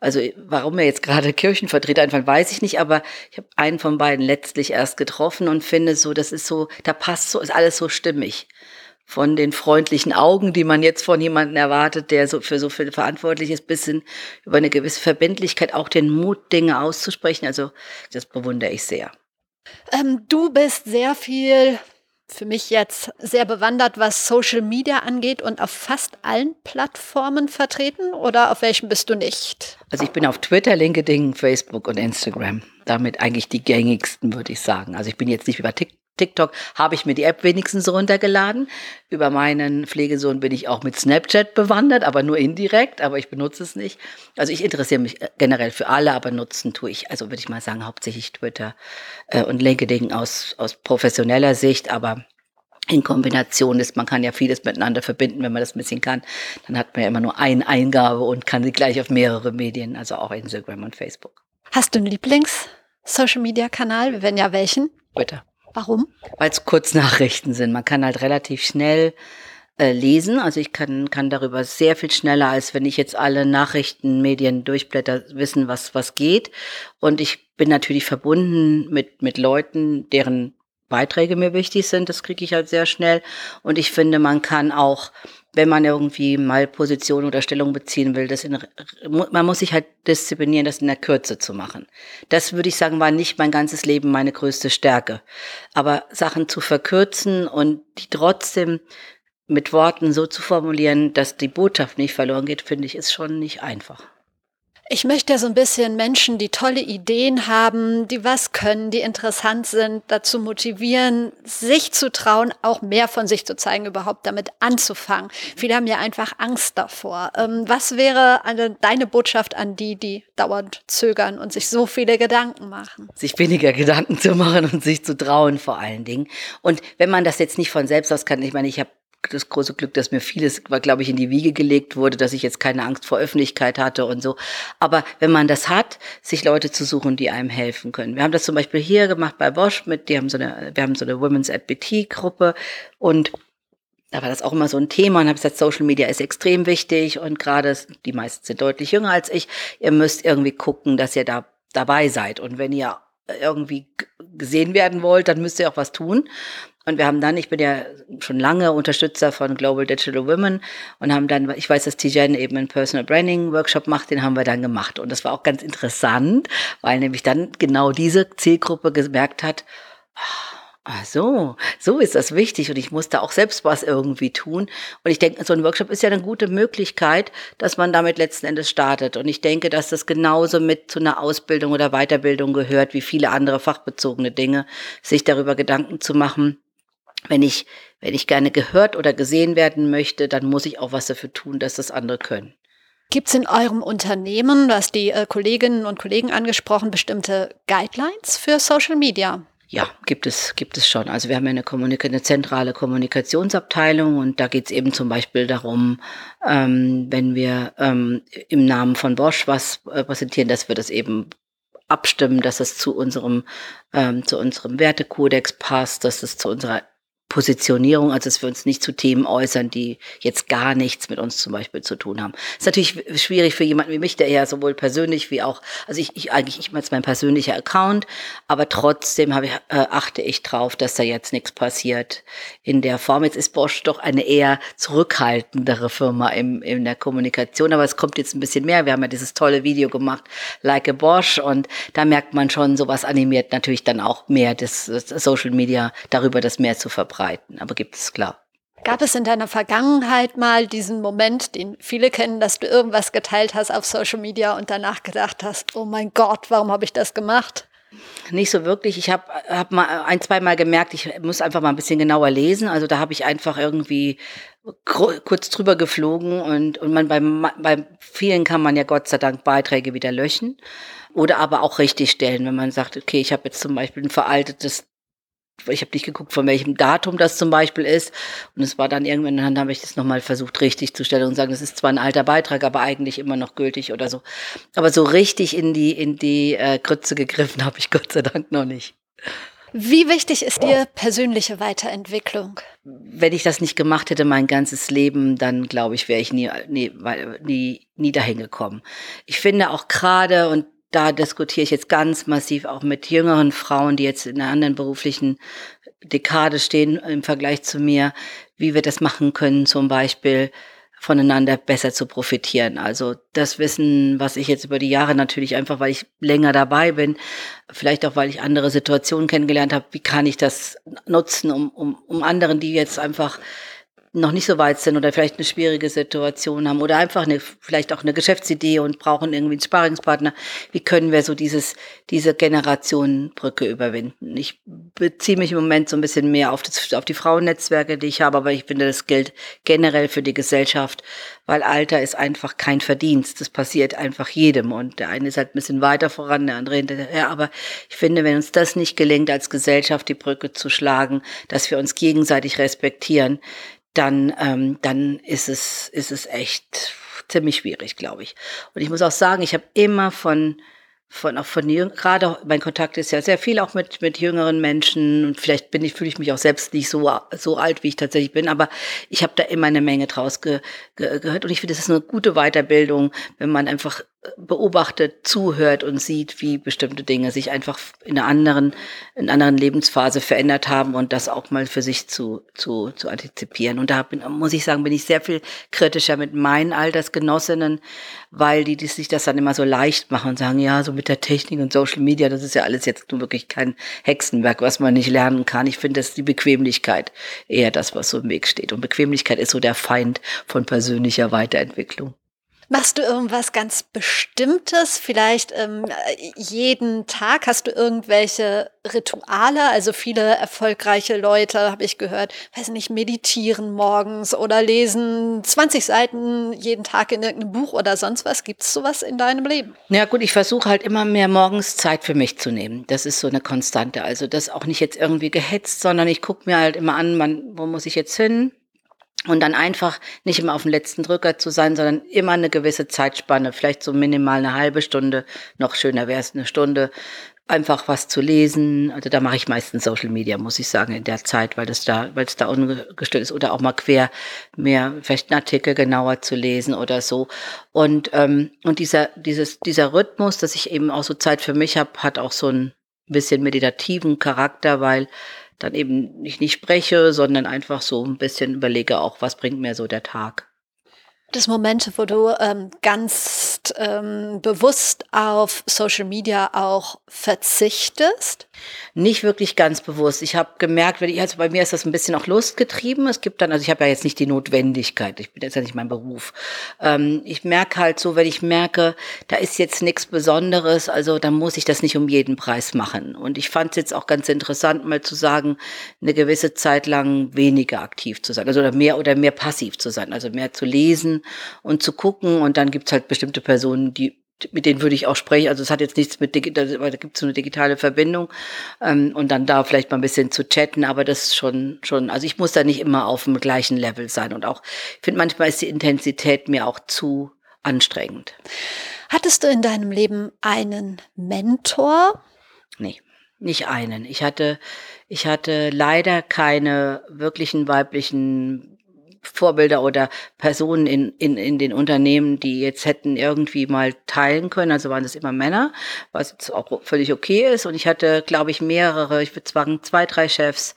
Also warum er jetzt gerade Kirchenvertreter einfach weiß ich nicht, aber ich habe einen von beiden letztlich erst getroffen und finde so, das ist so, da passt so, ist alles so stimmig. Von den freundlichen Augen, die man jetzt von jemandem erwartet, der so für so viel verantwortlich ist, bis hin über eine gewisse Verbindlichkeit, auch den Mut, Dinge auszusprechen. Also das bewundere ich sehr. Ähm, du bist sehr viel für mich jetzt sehr bewandert, was Social Media angeht und auf fast allen Plattformen vertreten oder auf welchen bist du nicht? Also ich bin auf Twitter, LinkedIn, Facebook und Instagram. Damit eigentlich die gängigsten, würde ich sagen. Also ich bin jetzt nicht über TikTok TikTok habe ich mir die App wenigstens runtergeladen. Über meinen Pflegesohn bin ich auch mit Snapchat bewandert, aber nur indirekt, aber ich benutze es nicht. Also ich interessiere mich äh, generell für alle, aber nutzen tue ich, also würde ich mal sagen, hauptsächlich Twitter äh, und LinkedIn aus, aus professioneller Sicht, aber in Kombination ist, man kann ja vieles miteinander verbinden, wenn man das ein bisschen kann. Dann hat man ja immer nur eine Eingabe und kann sie gleich auf mehrere Medien, also auch Instagram und Facebook. Hast du einen Lieblings-Social-Media-Kanal? Wir werden ja welchen. Twitter. Warum? Weil es Kurznachrichten sind. Man kann halt relativ schnell äh, lesen. Also ich kann, kann darüber sehr viel schneller, als wenn ich jetzt alle Nachrichtenmedien durchblätter, wissen, was, was geht. Und ich bin natürlich verbunden mit, mit Leuten, deren Beiträge mir wichtig sind. Das kriege ich halt sehr schnell. Und ich finde, man kann auch wenn man irgendwie mal Position oder Stellung beziehen will, das in, man muss sich halt disziplinieren, das in der Kürze zu machen. Das würde ich sagen, war nicht mein ganzes Leben meine größte Stärke. Aber Sachen zu verkürzen und die trotzdem mit Worten so zu formulieren, dass die Botschaft nicht verloren geht, finde ich, ist schon nicht einfach. Ich möchte ja so ein bisschen Menschen, die tolle Ideen haben, die was können, die interessant sind, dazu motivieren, sich zu trauen, auch mehr von sich zu zeigen, überhaupt damit anzufangen. Viele haben ja einfach Angst davor. Ähm, was wäre eine, deine Botschaft an die, die dauernd zögern und sich so viele Gedanken machen? Sich weniger Gedanken zu machen und sich zu trauen vor allen Dingen. Und wenn man das jetzt nicht von selbst aus kann, ich meine, ich habe das große Glück, dass mir vieles, glaube ich, in die Wiege gelegt wurde, dass ich jetzt keine Angst vor Öffentlichkeit hatte und so. Aber wenn man das hat, sich Leute zu suchen, die einem helfen können. Wir haben das zum Beispiel hier gemacht bei Bosch mit, die haben so eine, wir haben so eine Women's at Gruppe und da war das auch immer so ein Thema und habe gesagt, Social Media ist extrem wichtig und gerade die meisten sind deutlich jünger als ich. Ihr müsst irgendwie gucken, dass ihr da dabei seid und wenn ihr irgendwie gesehen werden wollt, dann müsst ihr auch was tun. Und wir haben dann, ich bin ja schon lange Unterstützer von Global Digital Women und haben dann, ich weiß, dass Tijen eben einen Personal Branding Workshop macht, den haben wir dann gemacht. Und das war auch ganz interessant, weil nämlich dann genau diese Zielgruppe gemerkt hat, Ach so, so ist das wichtig und ich musste auch selbst was irgendwie tun. Und ich denke, so ein Workshop ist ja eine gute Möglichkeit, dass man damit letzten Endes startet. Und ich denke, dass das genauso mit zu einer Ausbildung oder Weiterbildung gehört, wie viele andere fachbezogene Dinge, sich darüber Gedanken zu machen. Wenn ich, wenn ich gerne gehört oder gesehen werden möchte, dann muss ich auch was dafür tun, dass das andere können. Gibt es in eurem Unternehmen, hast die äh, Kolleginnen und Kollegen angesprochen, bestimmte Guidelines für Social Media? Ja, gibt es, gibt es schon. Also wir haben ja eine, Kommunik eine zentrale Kommunikationsabteilung und da geht es eben zum Beispiel darum, ähm, wenn wir ähm, im Namen von Bosch was äh, präsentieren, dass wir das eben abstimmen, dass es zu unserem, ähm, zu unserem Wertekodex passt, dass es zu unserer Positionierung, also dass wir uns nicht zu Themen äußern, die jetzt gar nichts mit uns zum Beispiel zu tun haben. Das ist natürlich schwierig für jemanden wie mich, der ja sowohl persönlich wie auch, also ich, ich eigentlich ich als mein persönlicher Account, aber trotzdem habe ich, äh, achte ich drauf, dass da jetzt nichts passiert in der Form. Jetzt ist Bosch doch eine eher zurückhaltendere Firma im, in der Kommunikation, aber es kommt jetzt ein bisschen mehr. Wir haben ja dieses tolle Video gemacht, Like a Bosch, und da merkt man schon, sowas animiert natürlich dann auch mehr das, das Social Media darüber, das mehr zu verbreiten verbreiten, aber gibt es klar. Gab es in deiner Vergangenheit mal diesen Moment, den viele kennen, dass du irgendwas geteilt hast auf Social Media und danach gedacht hast, oh mein Gott, warum habe ich das gemacht? Nicht so wirklich. Ich habe hab mal ein, zwei Mal gemerkt, ich muss einfach mal ein bisschen genauer lesen. Also da habe ich einfach irgendwie kurz drüber geflogen und, und man beim, bei vielen kann man ja Gott sei Dank Beiträge wieder löschen oder aber auch richtig stellen, wenn man sagt, okay, ich habe jetzt zum Beispiel ein veraltetes ich habe nicht geguckt, von welchem Datum das zum Beispiel ist. Und es war dann irgendwann, dann habe ich das nochmal versucht, richtig zu stellen und sagen, das ist zwar ein alter Beitrag, aber eigentlich immer noch gültig oder so. Aber so richtig in die, in die äh, Grütze gegriffen habe ich Gott sei Dank noch nicht. Wie wichtig ist dir persönliche Weiterentwicklung? Wenn ich das nicht gemacht hätte, mein ganzes Leben, dann glaube ich, wäre ich nie, nie, nie, nie dahin gekommen. Ich finde auch gerade, und da diskutiere ich jetzt ganz massiv auch mit jüngeren Frauen, die jetzt in einer anderen beruflichen Dekade stehen im Vergleich zu mir, wie wir das machen können, zum Beispiel voneinander besser zu profitieren. Also das Wissen, was ich jetzt über die Jahre natürlich einfach, weil ich länger dabei bin, vielleicht auch weil ich andere Situationen kennengelernt habe, wie kann ich das nutzen, um, um, um anderen, die jetzt einfach noch nicht so weit sind oder vielleicht eine schwierige Situation haben oder einfach eine, vielleicht auch eine Geschäftsidee und brauchen irgendwie einen Sparingspartner. Wie können wir so dieses, diese Generationenbrücke überwinden? Ich beziehe mich im Moment so ein bisschen mehr auf, das, auf die Frauennetzwerke, die ich habe, aber ich finde, das gilt generell für die Gesellschaft, weil Alter ist einfach kein Verdienst. Das passiert einfach jedem und der eine ist halt ein bisschen weiter voran, der andere hinterher. Aber ich finde, wenn uns das nicht gelingt, als Gesellschaft die Brücke zu schlagen, dass wir uns gegenseitig respektieren, dann, ähm, dann ist es, ist es echt ziemlich schwierig, glaube ich. Und ich muss auch sagen, ich habe immer von von auch von gerade mein Kontakt ist ja sehr viel auch mit mit jüngeren Menschen und vielleicht bin ich fühle ich mich auch selbst nicht so so alt wie ich tatsächlich bin aber ich habe da immer eine Menge draus ge, ge, gehört und ich finde das ist eine gute Weiterbildung wenn man einfach beobachtet, zuhört und sieht, wie bestimmte Dinge sich einfach in einer anderen, in einer anderen Lebensphase verändert haben und das auch mal für sich zu, zu, zu antizipieren. Und da bin, muss ich sagen, bin ich sehr viel kritischer mit meinen Altersgenossinnen, weil die, die sich das dann immer so leicht machen und sagen, ja, so mit der Technik und Social Media, das ist ja alles jetzt nur wirklich kein Hexenwerk, was man nicht lernen kann. Ich finde, das ist die Bequemlichkeit eher das, was so im Weg steht. Und Bequemlichkeit ist so der Feind von persönlicher Weiterentwicklung. Machst du irgendwas ganz Bestimmtes? Vielleicht ähm, jeden Tag hast du irgendwelche Rituale? Also viele erfolgreiche Leute, habe ich gehört, weiß nicht, meditieren morgens oder lesen 20 Seiten jeden Tag in irgendeinem Buch oder sonst was. Gibt es sowas in deinem Leben? Ja gut, ich versuche halt immer mehr morgens Zeit für mich zu nehmen. Das ist so eine Konstante. Also das auch nicht jetzt irgendwie gehetzt, sondern ich gucke mir halt immer an, man, wo muss ich jetzt hin? Und dann einfach nicht immer auf dem letzten Drücker zu sein, sondern immer eine gewisse Zeitspanne, vielleicht so minimal eine halbe Stunde, noch schöner wäre es eine Stunde, einfach was zu lesen. Also da mache ich meistens Social Media, muss ich sagen, in der Zeit, weil das da, weil es da ungestört ist oder auch mal quer mehr vielleicht einen Artikel genauer zu lesen oder so. Und ähm, und dieser dieses dieser Rhythmus, dass ich eben auch so Zeit für mich habe, hat auch so ein bisschen meditativen Charakter, weil dann eben ich nicht spreche, sondern einfach so ein bisschen überlege auch, was bringt mir so der Tag. Das Momente, wo du ähm, ganz ähm, bewusst auf Social Media auch verzichtest? Nicht wirklich ganz bewusst. Ich habe gemerkt, wenn ich, also bei mir ist das ein bisschen auch lustgetrieben. Es gibt dann, also ich habe ja jetzt nicht die Notwendigkeit, ich bin jetzt ja nicht mein Beruf. Ähm, ich merke halt so, wenn ich merke, da ist jetzt nichts Besonderes, also dann muss ich das nicht um jeden Preis machen. Und ich fand es jetzt auch ganz interessant, mal zu sagen, eine gewisse Zeit lang weniger aktiv zu sein, also oder mehr oder mehr passiv zu sein, also mehr zu lesen und zu gucken. Und dann gibt's halt bestimmte Personen, die mit denen würde ich auch sprechen. Also es hat jetzt nichts mit digital, da gibt es so eine digitale Verbindung ähm, und dann da vielleicht mal ein bisschen zu chatten, aber das ist schon, schon, also ich muss da nicht immer auf dem gleichen Level sein. Und auch, ich finde, manchmal ist die Intensität mir auch zu anstrengend. Hattest du in deinem Leben einen Mentor? Nee, nicht einen. Ich hatte, ich hatte leider keine wirklichen weiblichen Vorbilder oder Personen in, in, in den Unternehmen, die jetzt hätten irgendwie mal teilen können. Also waren das immer Männer, was jetzt auch völlig okay ist. Und ich hatte, glaube ich, mehrere, ich würde sagen zwei, drei Chefs,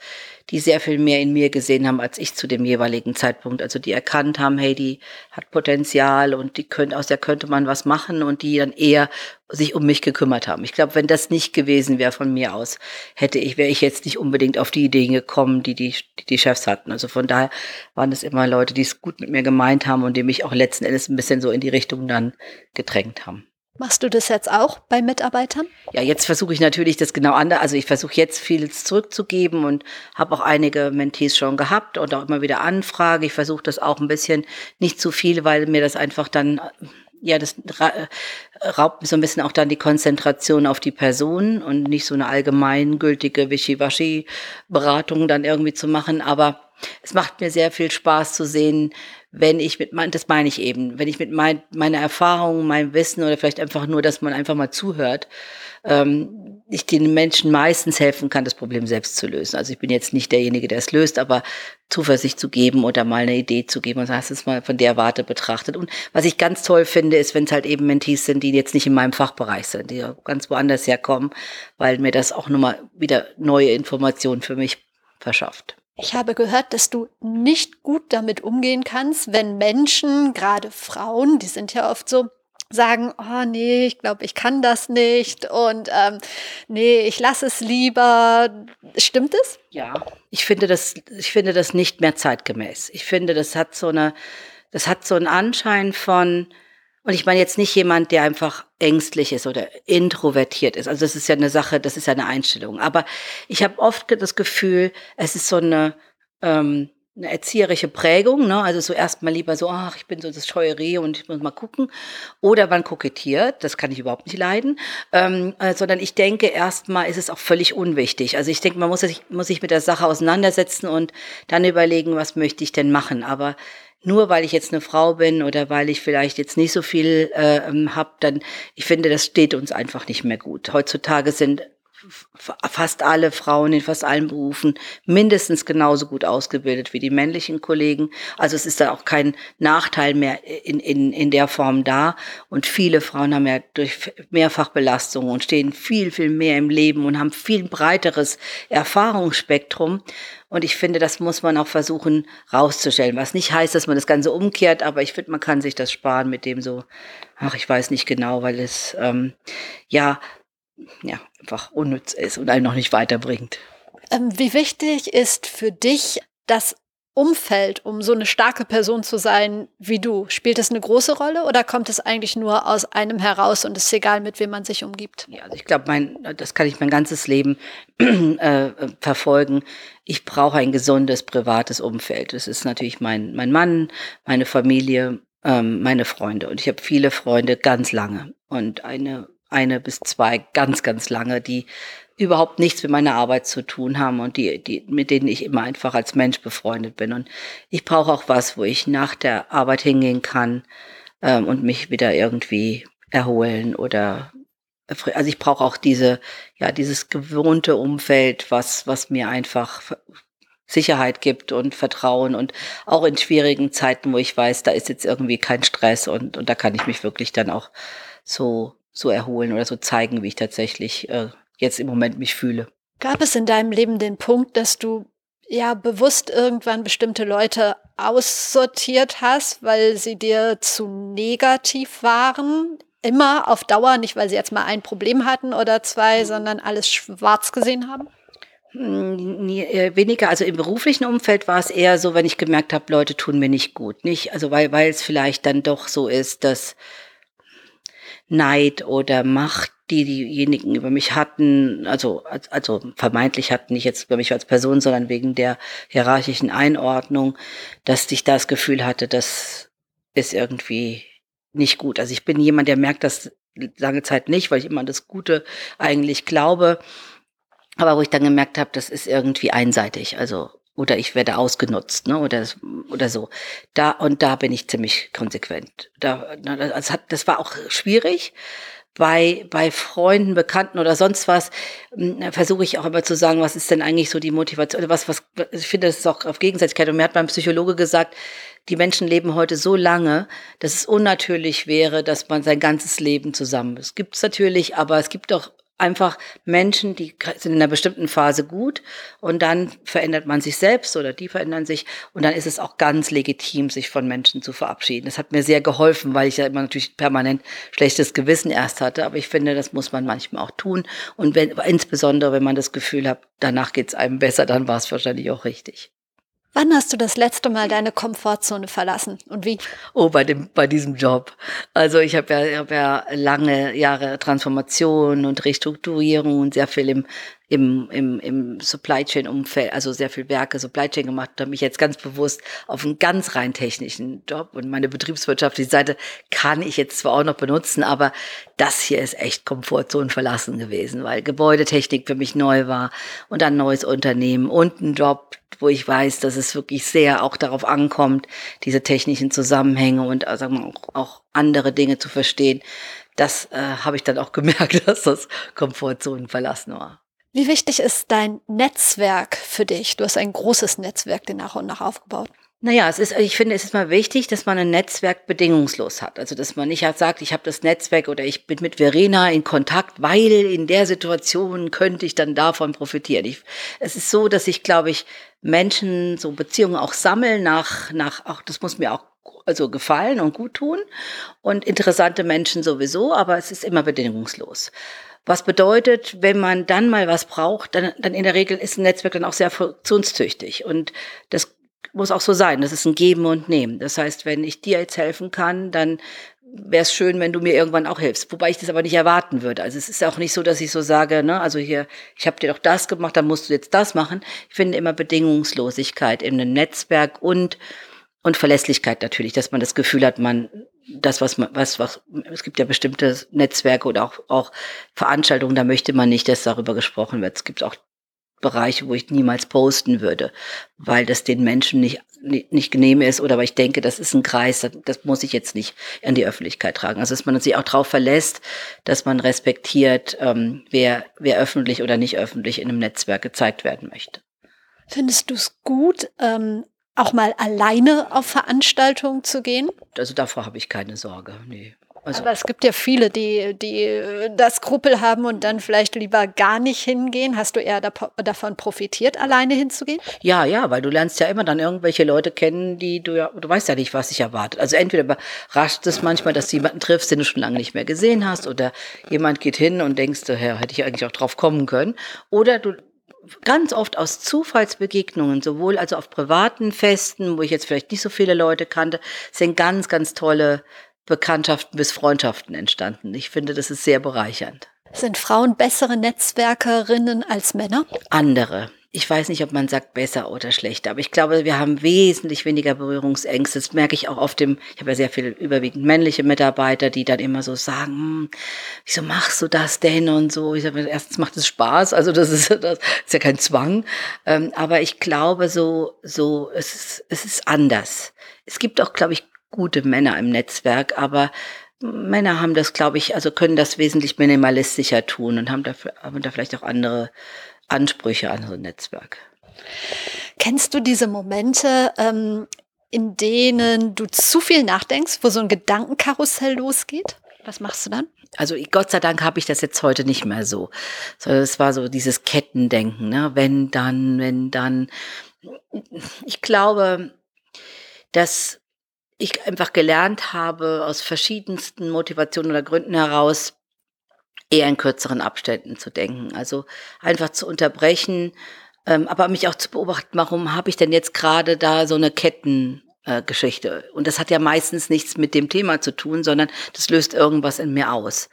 die sehr viel mehr in mir gesehen haben als ich zu dem jeweiligen Zeitpunkt. Also die erkannt haben, hey, die hat Potenzial und die könnte, aus der könnte man was machen und die dann eher sich um mich gekümmert haben. Ich glaube, wenn das nicht gewesen wäre von mir aus, hätte ich, wäre ich jetzt nicht unbedingt auf die Ideen gekommen, die die, die die Chefs hatten. Also von daher waren es immer Leute, die es gut mit mir gemeint haben und die mich auch letzten Endes ein bisschen so in die Richtung dann gedrängt haben. Machst du das jetzt auch bei Mitarbeitern? Ja, jetzt versuche ich natürlich das genau anders. Also ich versuche jetzt vieles zurückzugeben und habe auch einige Mentees schon gehabt und auch immer wieder Anfrage. Ich versuche das auch ein bisschen nicht zu viel, weil mir das einfach dann ja, das raubt so ein bisschen auch dann die Konzentration auf die Person und nicht so eine allgemeingültige Wischiwaschi-Beratung dann irgendwie zu machen. Aber es macht mir sehr viel Spaß zu sehen, wenn ich mit mein, das meine ich eben, wenn ich mit mein, meiner Erfahrung, meinem Wissen oder vielleicht einfach nur, dass man einfach mal zuhört, ähm, ich den Menschen meistens helfen kann, das Problem selbst zu lösen. Also ich bin jetzt nicht derjenige, der es löst, aber Zuversicht zu geben oder mal eine Idee zu geben und hast es mal von der Warte betrachtet. Und was ich ganz toll finde, ist, wenn es halt eben Mentees sind, die jetzt nicht in meinem Fachbereich sind, die ganz woanders herkommen, weil mir das auch nochmal wieder neue Informationen für mich verschafft. Ich habe gehört, dass du nicht gut damit umgehen kannst, wenn Menschen, gerade Frauen, die sind ja oft so, sagen, oh nee, ich glaube, ich kann das nicht und ähm, nee, ich lasse es lieber. Stimmt es? Ja, ich finde das, ich finde das nicht mehr zeitgemäß. Ich finde, das hat so eine, das hat so einen Anschein von, und ich meine jetzt nicht jemand, der einfach ängstlich ist oder introvertiert ist. Also das ist ja eine Sache, das ist ja eine Einstellung. Aber ich habe oft das Gefühl, es ist so eine, ähm, eine erzieherische Prägung, ne? also so erstmal lieber so, ach, ich bin so das Scheuerie und ich muss mal gucken. Oder man kokettiert, das kann ich überhaupt nicht leiden, ähm, äh, sondern ich denke, erstmal ist es auch völlig unwichtig. Also ich denke, man muss sich, muss sich mit der Sache auseinandersetzen und dann überlegen, was möchte ich denn machen. Aber nur weil ich jetzt eine Frau bin oder weil ich vielleicht jetzt nicht so viel äh, ähm, habe, dann, ich finde, das steht uns einfach nicht mehr gut. Heutzutage sind fast alle Frauen in fast allen Berufen mindestens genauso gut ausgebildet wie die männlichen Kollegen. Also es ist da auch kein Nachteil mehr in, in, in der Form da. Und viele Frauen haben ja durch Mehrfachbelastungen und stehen viel, viel mehr im Leben und haben viel breiteres Erfahrungsspektrum. Und ich finde, das muss man auch versuchen rauszustellen. Was nicht heißt, dass man das Ganze umkehrt, aber ich finde, man kann sich das sparen mit dem so, ach, ich weiß nicht genau, weil es ähm, ja ja, einfach unnütz ist und einen noch nicht weiterbringt. Ähm, wie wichtig ist für dich das Umfeld, um so eine starke Person zu sein wie du? Spielt das eine große Rolle oder kommt es eigentlich nur aus einem heraus und es ist egal, mit wem man sich umgibt? Ja, also ich glaube, mein, das kann ich mein ganzes Leben [CLEARS THROAT] äh, verfolgen. Ich brauche ein gesundes privates Umfeld. Das ist natürlich mein, mein Mann, meine Familie, ähm, meine Freunde. Und ich habe viele Freunde ganz lange. Und eine eine bis zwei ganz, ganz lange, die überhaupt nichts mit meiner Arbeit zu tun haben und die, die, mit denen ich immer einfach als Mensch befreundet bin. Und ich brauche auch was, wo ich nach der Arbeit hingehen kann ähm, und mich wieder irgendwie erholen oder also ich brauche auch diese, ja, dieses gewohnte Umfeld, was, was mir einfach Sicherheit gibt und Vertrauen und auch in schwierigen Zeiten, wo ich weiß, da ist jetzt irgendwie kein Stress und, und da kann ich mich wirklich dann auch so, so erholen oder so zeigen, wie ich tatsächlich äh, jetzt im Moment mich fühle. Gab es in deinem Leben den Punkt, dass du ja bewusst irgendwann bestimmte Leute aussortiert hast, weil sie dir zu negativ waren? Immer auf Dauer, nicht weil sie jetzt mal ein Problem hatten oder zwei, sondern alles schwarz gesehen haben? Hm, äh, weniger, also im beruflichen Umfeld war es eher so, wenn ich gemerkt habe, Leute tun mir nicht gut. Nicht, also weil, weil es vielleicht dann doch so ist, dass Neid oder Macht, die diejenigen über mich hatten, also, also vermeintlich hatten, nicht jetzt über mich als Person, sondern wegen der hierarchischen Einordnung, dass ich das Gefühl hatte, das ist irgendwie nicht gut. Also ich bin jemand, der merkt das lange Zeit nicht, weil ich immer an das Gute eigentlich glaube. Aber wo ich dann gemerkt habe, das ist irgendwie einseitig, also oder ich werde ausgenutzt, ne, oder oder so. Da und da bin ich ziemlich konsequent. Da, das hat, das war auch schwierig. Bei, bei Freunden, Bekannten oder sonst was hm, versuche ich auch immer zu sagen, was ist denn eigentlich so die Motivation? Was, was, ich finde, das ist auch auf Gegenseitigkeit. Und mir hat mein Psychologe gesagt, die Menschen leben heute so lange, dass es unnatürlich wäre, dass man sein ganzes Leben zusammen ist. Gibt es natürlich, aber es gibt auch einfach Menschen, die sind in einer bestimmten Phase gut und dann verändert man sich selbst oder die verändern sich und dann ist es auch ganz legitim, sich von Menschen zu verabschieden. Das hat mir sehr geholfen, weil ich ja immer natürlich permanent schlechtes Gewissen erst hatte, aber ich finde, das muss man manchmal auch tun und wenn, insbesondere, wenn man das Gefühl hat, danach geht es einem besser, dann war es wahrscheinlich auch richtig. Wann hast du das letzte Mal deine Komfortzone verlassen und wie? Oh, bei dem, bei diesem Job. Also ich habe ja, hab ja lange Jahre Transformation und Restrukturierung und sehr viel im im, im, im Supply Chain Umfeld, also sehr viel Werke Supply Chain gemacht, habe mich jetzt ganz bewusst auf einen ganz rein technischen Job und meine betriebswirtschaftliche Seite kann ich jetzt zwar auch noch benutzen, aber das hier ist echt Komfortzone verlassen gewesen, weil Gebäudetechnik für mich neu war und ein neues Unternehmen und ein Job, wo ich weiß, dass es wirklich sehr auch darauf ankommt, diese technischen Zusammenhänge und also auch, auch andere Dinge zu verstehen. Das äh, habe ich dann auch [LAUGHS] gemerkt, dass das Komfortzonen verlassen war. Wie wichtig ist dein Netzwerk für dich? Du hast ein großes Netzwerk dir nach und nach aufgebaut. Naja, es ist, ich finde, es ist mal wichtig, dass man ein Netzwerk bedingungslos hat. Also, dass man nicht halt sagt, ich habe das Netzwerk oder ich bin mit Verena in Kontakt, weil in der Situation könnte ich dann davon profitieren. Ich, es ist so, dass ich, glaube ich, Menschen so Beziehungen auch sammeln nach, nach, auch das muss mir auch also gefallen und gut tun und interessante Menschen sowieso, aber es ist immer bedingungslos. Was bedeutet, wenn man dann mal was braucht, dann, dann in der Regel ist ein Netzwerk dann auch sehr funktionstüchtig. Und das muss auch so sein. Das ist ein Geben und Nehmen. Das heißt, wenn ich dir jetzt helfen kann, dann wäre es schön, wenn du mir irgendwann auch hilfst. Wobei ich das aber nicht erwarten würde. Also es ist auch nicht so, dass ich so sage, ne, also hier, ich habe dir doch das gemacht, dann musst du jetzt das machen. Ich finde immer Bedingungslosigkeit in einem Netzwerk und und Verlässlichkeit natürlich, dass man das Gefühl hat, man das, was man, was, was, es gibt ja bestimmte Netzwerke oder auch, auch Veranstaltungen, da möchte man nicht, dass darüber gesprochen wird. Es gibt auch Bereiche, wo ich niemals posten würde, weil das den Menschen nicht, nicht, nicht genehm ist oder weil ich denke, das ist ein Kreis, das, das muss ich jetzt nicht an die Öffentlichkeit tragen. Also dass man sich auch darauf verlässt, dass man respektiert, ähm, wer, wer öffentlich oder nicht öffentlich in einem Netzwerk gezeigt werden möchte. Findest du es gut, ähm, auch mal alleine auf Veranstaltungen zu gehen? Also davor habe ich keine Sorge, nee. Also Aber es gibt ja viele, die, die das Skrupel haben und dann vielleicht lieber gar nicht hingehen. Hast du eher davon profitiert, alleine hinzugehen? Ja, ja, weil du lernst ja immer dann irgendwelche Leute kennen, die du ja, du weißt ja nicht, was dich erwartet. Also entweder überrascht es manchmal, dass du jemanden triffst, den du schon lange nicht mehr gesehen hast, oder jemand geht hin und denkst, ja, hätte ich eigentlich auch drauf kommen können. Oder du ganz oft aus Zufallsbegegnungen, sowohl also auf privaten Festen, wo ich jetzt vielleicht nicht so viele Leute kannte, sind ganz, ganz tolle Bekanntschaften bis Freundschaften entstanden. Ich finde, das ist sehr bereichernd. Sind Frauen bessere Netzwerkerinnen als Männer? Andere ich weiß nicht, ob man sagt besser oder schlechter, aber ich glaube, wir haben wesentlich weniger Berührungsängste. Das merke ich auch auf dem, ich habe ja sehr viel überwiegend männliche Mitarbeiter, die dann immer so sagen, hm, wieso machst du das denn und so. Ich sage, erstens macht es Spaß, also das ist, [LAUGHS] das ist ja kein Zwang. Ähm, aber ich glaube so, so, es ist, es ist anders. Es gibt auch, glaube ich, gute Männer im Netzwerk, aber Männer haben das, glaube ich, also können das wesentlich minimalistischer tun und haben, dafür, haben da vielleicht auch andere Ansprüche an so ein Netzwerk. Kennst du diese Momente, ähm, in denen du zu viel nachdenkst, wo so ein Gedankenkarussell losgeht? Was machst du dann? Also Gott sei Dank habe ich das jetzt heute nicht mehr so. Es war so dieses Kettendenken, ne? wenn dann, wenn dann. Ich glaube, dass ich einfach gelernt habe, aus verschiedensten Motivationen oder Gründen heraus, eher in kürzeren Abständen zu denken. Also einfach zu unterbrechen, ähm, aber mich auch zu beobachten, warum habe ich denn jetzt gerade da so eine Kettengeschichte? Äh, und das hat ja meistens nichts mit dem Thema zu tun, sondern das löst irgendwas in mir aus.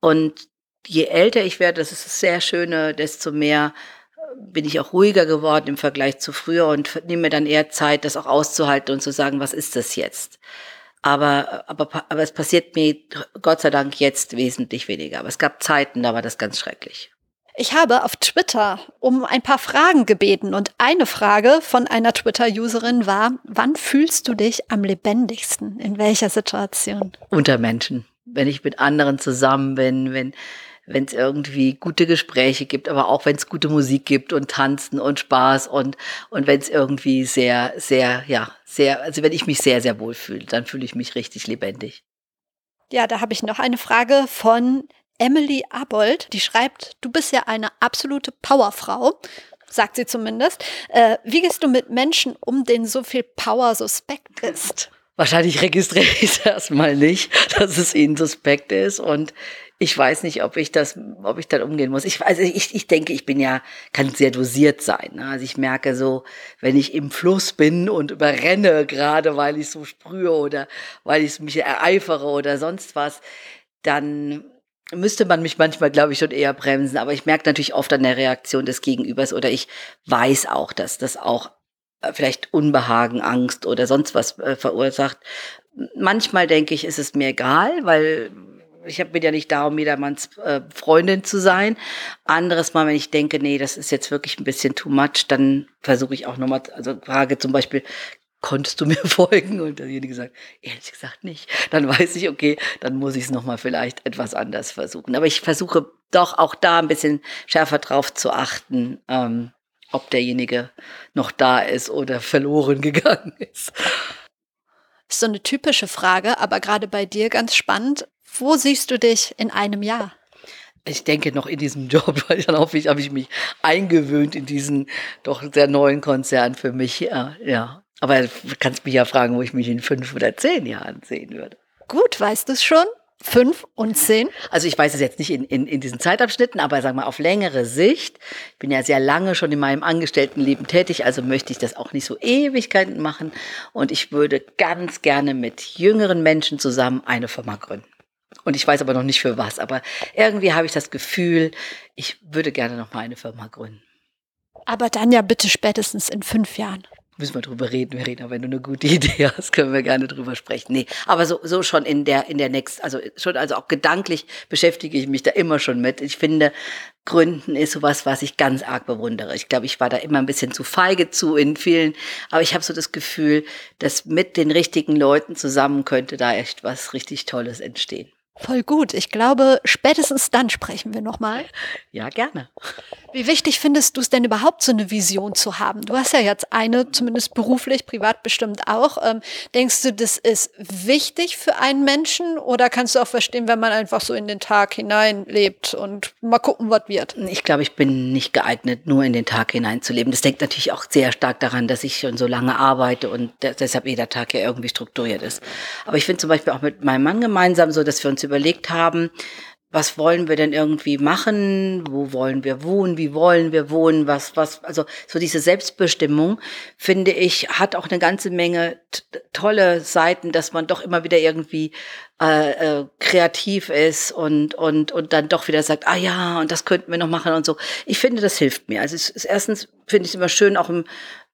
Und je älter ich werde, das ist das sehr Schöne, desto mehr äh, bin ich auch ruhiger geworden im Vergleich zu früher und nehme mir dann eher Zeit, das auch auszuhalten und zu sagen, was ist das jetzt? Aber, aber, aber es passiert mir Gott sei Dank jetzt wesentlich weniger. Aber es gab Zeiten, da war das ganz schrecklich. Ich habe auf Twitter um ein paar Fragen gebeten und eine Frage von einer Twitter-Userin war, wann fühlst du dich am lebendigsten? In welcher Situation? Unter Menschen. Wenn ich mit anderen zusammen bin, wenn wenn es irgendwie gute Gespräche gibt, aber auch wenn es gute Musik gibt und Tanzen und Spaß und, und wenn es irgendwie sehr, sehr, ja, sehr, also wenn ich mich sehr, sehr wohl fühle, dann fühle ich mich richtig lebendig. Ja, da habe ich noch eine Frage von Emily Abold, die schreibt, du bist ja eine absolute Powerfrau, sagt sie zumindest. Äh, wie gehst du mit Menschen um, denen so viel Power suspekt ist? Wahrscheinlich registriere ich es erstmal nicht, [LAUGHS] dass es ihnen suspekt ist und ich weiß nicht, ob ich das, ob ich dann umgehen muss. Ich, also ich, ich denke, ich bin ja, kann sehr dosiert sein. Ne? Also ich merke so, wenn ich im Fluss bin und überrenne, gerade weil ich so sprühe oder weil ich mich ereifere oder sonst was, dann müsste man mich manchmal, glaube ich, schon eher bremsen. Aber ich merke natürlich oft an der Reaktion des Gegenübers oder ich weiß auch, dass das auch äh, vielleicht Unbehagen, Angst oder sonst was äh, verursacht. Manchmal denke ich, ist es mir egal, weil ich bin ja nicht da, um jedermanns äh, Freundin zu sein. Anderes Mal, wenn ich denke, nee, das ist jetzt wirklich ein bisschen too much, dann versuche ich auch nochmal, also frage zum Beispiel, konntest du [LAUGHS] mir folgen? Und derjenige sagt, ehrlich gesagt nicht. Dann weiß ich, okay, dann muss ich es nochmal vielleicht etwas anders versuchen. Aber ich versuche doch auch da ein bisschen schärfer drauf zu achten, ähm, ob derjenige noch da ist oder verloren gegangen ist. So eine typische Frage, aber gerade bei dir ganz spannend. Wo siehst du dich in einem Jahr? ich denke noch in diesem Job, [LAUGHS] weil dann hoffe ich, habe ich mich eingewöhnt in diesen doch sehr neuen Konzern für mich. Ja, ja. Aber du kannst mich ja fragen, wo ich mich in fünf oder zehn Jahren sehen würde. Gut, weißt du es schon? Fünf und zehn? Also ich weiß es jetzt nicht in, in, in diesen Zeitabschnitten, aber sag mal auf längere Sicht. Ich bin ja sehr lange schon in meinem Angestelltenleben tätig, also möchte ich das auch nicht so Ewigkeiten machen. Und ich würde ganz gerne mit jüngeren Menschen zusammen eine Firma gründen. Und ich weiß aber noch nicht für was. Aber irgendwie habe ich das Gefühl, ich würde gerne noch mal eine Firma gründen. Aber dann ja bitte spätestens in fünf Jahren müssen wir drüber reden, Verena. Wenn du eine gute [LAUGHS] Idee hast, können wir gerne drüber sprechen. Nee, aber so, so schon in der, in der nächsten, also schon, also auch gedanklich beschäftige ich mich da immer schon mit. Ich finde, Gründen ist sowas, was ich ganz arg bewundere. Ich glaube, ich war da immer ein bisschen zu feige zu in vielen, aber ich habe so das Gefühl, dass mit den richtigen Leuten zusammen könnte da echt was richtig Tolles entstehen. Voll gut. Ich glaube, spätestens dann sprechen wir nochmal. Ja, gerne. Wie wichtig findest du es denn überhaupt, so eine Vision zu haben? Du hast ja jetzt eine, zumindest beruflich, privat bestimmt auch. Ähm, denkst du, das ist wichtig für einen Menschen oder kannst du auch verstehen, wenn man einfach so in den Tag hineinlebt und mal gucken, was wird? Ich glaube, ich bin nicht geeignet, nur in den Tag hineinzuleben. Das denkt natürlich auch sehr stark daran, dass ich schon so lange arbeite und deshalb jeder Tag ja irgendwie strukturiert ist. Aber ich finde zum Beispiel auch mit meinem Mann gemeinsam so, dass wir uns überlegt haben, was wollen wir denn irgendwie machen? Wo wollen wir wohnen? Wie wollen wir wohnen? Was, was, also so diese Selbstbestimmung, finde ich, hat auch eine ganze Menge tolle Seiten, dass man doch immer wieder irgendwie äh, äh, kreativ ist und, und, und dann doch wieder sagt, ah ja, und das könnten wir noch machen und so. Ich finde, das hilft mir. Also es ist erstens, finde ich es immer schön, auch im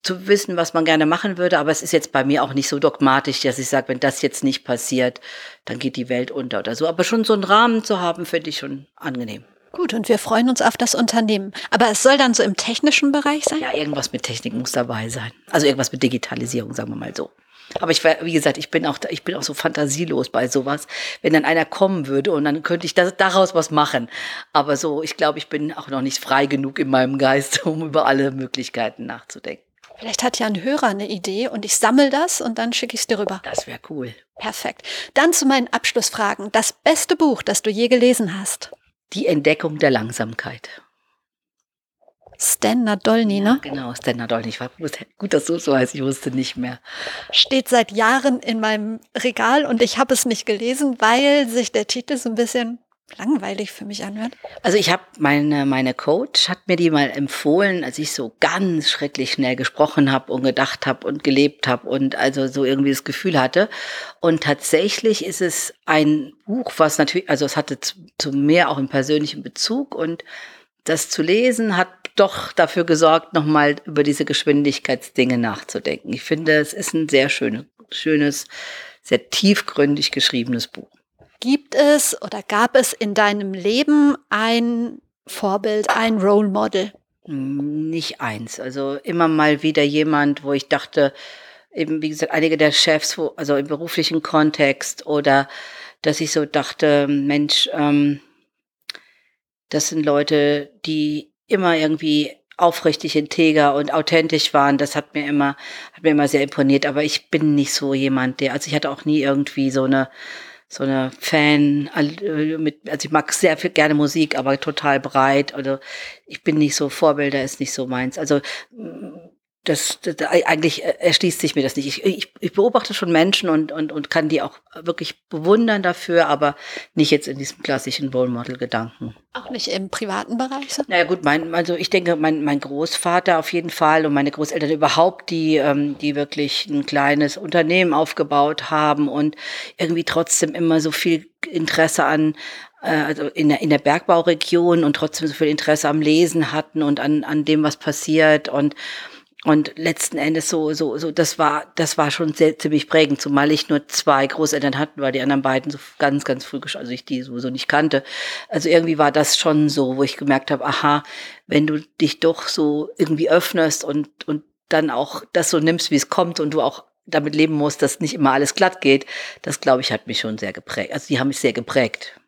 zu wissen, was man gerne machen würde, aber es ist jetzt bei mir auch nicht so dogmatisch, dass ich sage, wenn das jetzt nicht passiert, dann geht die Welt unter oder so. Aber schon so einen Rahmen zu haben, finde ich schon angenehm. Gut, und wir freuen uns auf das Unternehmen. Aber es soll dann so im technischen Bereich sein? Ja, irgendwas mit Technik muss dabei sein. Also irgendwas mit Digitalisierung, sagen wir mal so. Aber ich war, wie gesagt, ich bin auch, ich bin auch so fantasielos bei sowas. Wenn dann einer kommen würde und dann könnte ich das, daraus was machen. Aber so, ich glaube, ich bin auch noch nicht frei genug in meinem Geist, [LAUGHS] um über alle Möglichkeiten nachzudenken. Vielleicht hat ja ein Hörer eine Idee und ich sammle das und dann schicke ich es dir rüber. Das wäre cool. Perfekt. Dann zu meinen Abschlussfragen. Das beste Buch, das du je gelesen hast. Die Entdeckung der Langsamkeit. Stan Nadolny, ne? Genau, Stan Nadolny. Ich war gut, dass du so heißt. Ich wusste nicht mehr. Steht seit Jahren in meinem Regal und ich habe es nicht gelesen, weil sich der Titel so ein bisschen langweilig für mich anhört. Also ich habe meine meine Coach hat mir die mal empfohlen, als ich so ganz schrecklich schnell gesprochen habe und gedacht habe und gelebt habe und also so irgendwie das Gefühl hatte. Und tatsächlich ist es ein Buch, was natürlich, also es hatte zu, zu mehr auch einen persönlichen Bezug und das zu lesen hat doch dafür gesorgt, nochmal über diese Geschwindigkeitsdinge nachzudenken. Ich finde, es ist ein sehr schönes, schönes, sehr tiefgründig geschriebenes Buch. Gibt es oder gab es in deinem Leben ein Vorbild, ein Role Model? Nicht eins. Also immer mal wieder jemand, wo ich dachte, eben wie gesagt, einige der Chefs, wo, also im beruflichen Kontext oder dass ich so dachte, Mensch, ähm, das sind Leute, die immer irgendwie aufrichtig, integer und authentisch waren. Das hat mir immer, hat mir immer sehr imponiert. Aber ich bin nicht so jemand, der, also ich hatte auch nie irgendwie so eine, so eine Fan mit, also ich mag sehr viel gerne Musik, aber total breit. Also ich bin nicht so, Vorbilder ist nicht so meins. Also das, das, eigentlich erschließt sich mir das nicht. Ich, ich, ich beobachte schon Menschen und, und, und kann die auch wirklich bewundern dafür, aber nicht jetzt in diesem klassischen Role Model Gedanken. Auch nicht im privaten Bereich? So? Naja gut, mein, also ich denke, mein, mein Großvater auf jeden Fall und meine Großeltern überhaupt, die, ähm, die wirklich ein kleines Unternehmen aufgebaut haben und irgendwie trotzdem immer so viel Interesse an, äh, also in der, in der Bergbauregion und trotzdem so viel Interesse am Lesen hatten und an, an dem, was passiert und und letzten Endes so, so, so, das war, das war schon sehr, ziemlich prägend, zumal ich nur zwei Großeltern hatten, weil die anderen beiden so ganz, ganz früh, also ich die sowieso nicht kannte. Also irgendwie war das schon so, wo ich gemerkt habe, aha, wenn du dich doch so irgendwie öffnest und, und dann auch das so nimmst, wie es kommt und du auch damit leben musst, dass nicht immer alles glatt geht, das glaube ich hat mich schon sehr geprägt. Also die haben mich sehr geprägt.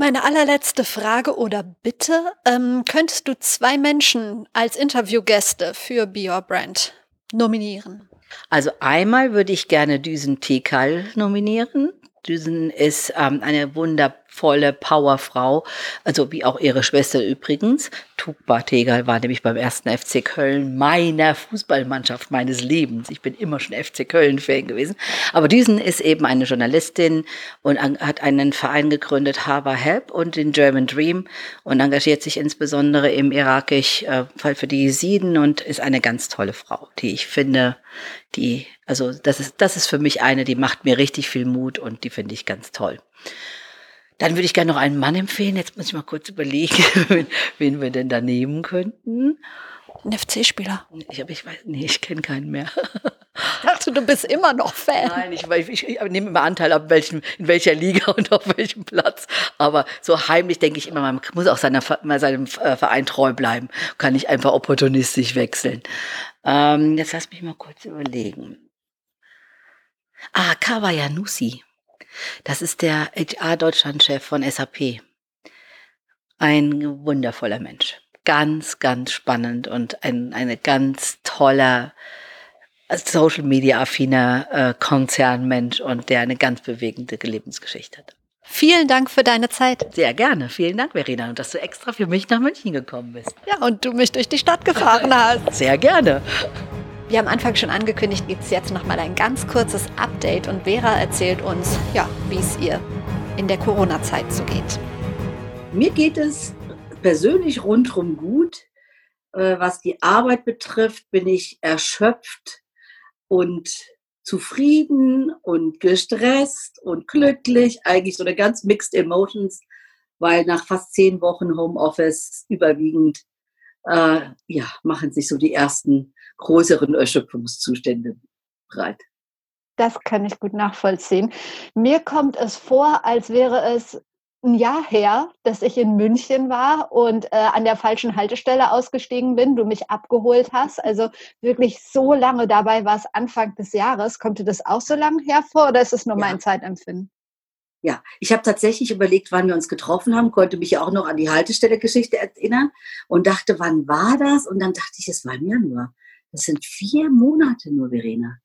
Meine allerletzte Frage oder Bitte, ähm, könntest du zwei Menschen als Interviewgäste für Be Your Brand nominieren? Also einmal würde ich gerne Düsen Tekal nominieren. Düsen ist ähm, eine wundervolle Powerfrau, also wie auch ihre Schwester übrigens. Tukba Tegal war nämlich beim ersten FC Köln meiner Fußballmannschaft meines Lebens. Ich bin immer schon FC Köln-Fan gewesen. Aber Düsen ist eben eine Journalistin und hat einen Verein gegründet, Harbor Help und den German Dream und engagiert sich insbesondere im irakisch äh, Fall für die Jesiden und ist eine ganz tolle Frau, die ich finde, die, also das ist, das ist für mich eine, die macht mir richtig viel Mut und die finde ich ganz toll. Dann würde ich gerne noch einen Mann empfehlen. Jetzt muss ich mal kurz überlegen, [LAUGHS] wen, wen wir denn da nehmen könnten. Ein FC-Spieler. Ich, ich weiß, nee, ich kenne keinen mehr. Dachte, du bist immer noch Fan. Nein, ich, ich, ich, nehme immer Anteil ab, welchen, in welcher Liga [LAUGHS] und auf welchem Platz. Aber so heimlich denke ich immer, man muss auch seiner, seinem äh, Verein treu bleiben. Kann nicht einfach opportunistisch wechseln. Ähm, jetzt lass mich mal kurz überlegen. Ah, Kawayanusi. Das ist der HR-Deutschland-Chef von SAP. Ein wundervoller Mensch. Ganz, ganz spannend und ein eine ganz toller Social Media affiner äh, Konzernmensch und der eine ganz bewegende Lebensgeschichte hat. Vielen Dank für deine Zeit. Sehr gerne. Vielen Dank, Verena, und dass du extra für mich nach München gekommen bist. Ja, und du mich durch die Stadt gefahren hast. Sehr gerne. Wie am Anfang schon angekündigt, gibt es jetzt nochmal ein ganz kurzes Update und Vera erzählt uns, ja, wie es ihr in der Corona-Zeit so geht. Mir geht es persönlich rundherum gut. Äh, was die Arbeit betrifft, bin ich erschöpft und zufrieden und gestresst und glücklich, eigentlich so eine ganz mixed emotions, weil nach fast zehn Wochen Homeoffice überwiegend äh, ja, machen sich so die ersten größeren Erschöpfungszustände breit. Das kann ich gut nachvollziehen. Mir kommt es vor, als wäre es ein Jahr her, dass ich in München war und äh, an der falschen Haltestelle ausgestiegen bin, du mich abgeholt hast. Also wirklich so lange dabei war es Anfang des Jahres. Kommt dir das auch so lange hervor oder ist es nur ja. mein Zeitempfinden? Ja, ich habe tatsächlich überlegt, wann wir uns getroffen haben, konnte mich ja auch noch an die Haltestelle-Geschichte erinnern und dachte, wann war das? Und dann dachte ich, es war im Januar. Das sind vier Monate nur, Verena.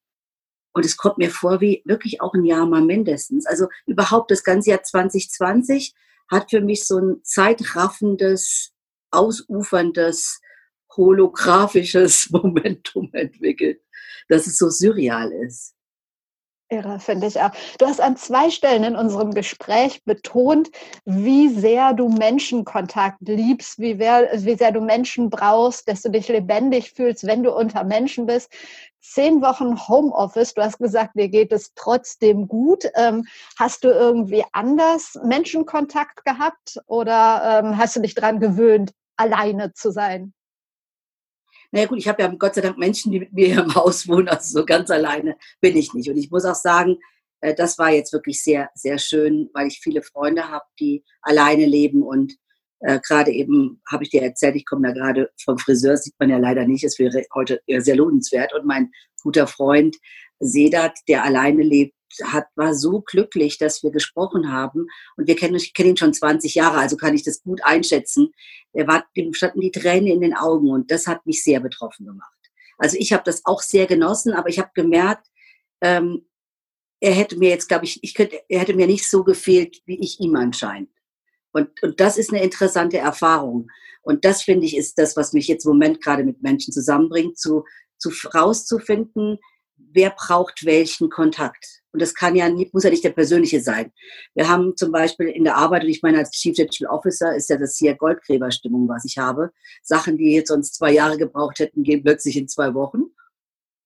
Und es kommt mir vor wie wirklich auch ein Jahr mal mindestens. Also überhaupt das ganze Jahr 2020 hat für mich so ein zeitraffendes, ausuferndes, holographisches [LAUGHS] Momentum entwickelt, dass es so surreal ist. Irre, finde ich auch. Du hast an zwei Stellen in unserem Gespräch betont, wie sehr du Menschenkontakt liebst, wie, wer, wie sehr du Menschen brauchst, dass du dich lebendig fühlst, wenn du unter Menschen bist. Zehn Wochen Homeoffice, du hast gesagt, dir geht es trotzdem gut. Ähm, hast du irgendwie anders Menschenkontakt gehabt oder ähm, hast du dich daran gewöhnt, alleine zu sein? Naja gut, ich habe ja Gott sei Dank Menschen, die mit mir hier im Haus wohnen, also so ganz alleine bin ich nicht. Und ich muss auch sagen, äh, das war jetzt wirklich sehr, sehr schön, weil ich viele Freunde habe, die alleine leben und äh, gerade eben habe ich dir erzählt, ich komme da gerade vom Friseur, sieht man ja leider nicht, es wäre heute sehr lohnenswert. Und mein guter Freund Sedat, der alleine lebt, hat, war so glücklich, dass wir gesprochen haben. Und wir kennen, ich kenne ihn schon 20 Jahre, also kann ich das gut einschätzen. Er war, dem standen die Tränen in den Augen und das hat mich sehr betroffen gemacht. Also ich habe das auch sehr genossen, aber ich habe gemerkt, ähm, er hätte mir jetzt, glaube ich, ich könnte, er hätte mir nicht so gefehlt, wie ich ihm anscheinend. Und, und das ist eine interessante Erfahrung. Und das finde ich ist das, was mich jetzt im Moment gerade mit Menschen zusammenbringt, zu, zu rauszufinden, wer braucht welchen Kontakt. Und das kann ja muss ja nicht der persönliche sein. Wir haben zum Beispiel in der Arbeit, und ich meine, als Chief Digital Officer ist ja das hier Goldgräberstimmung, was ich habe. Sachen, die jetzt sonst zwei Jahre gebraucht hätten, gehen plötzlich in zwei Wochen.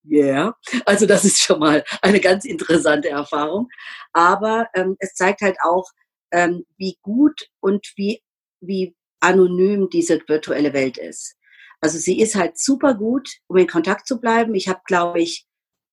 Ja, yeah. also das ist schon mal eine ganz interessante Erfahrung. Aber ähm, es zeigt halt auch, ähm, wie gut und wie, wie anonym diese virtuelle Welt ist. Also sie ist halt super gut, um in Kontakt zu bleiben. Ich habe, glaube ich,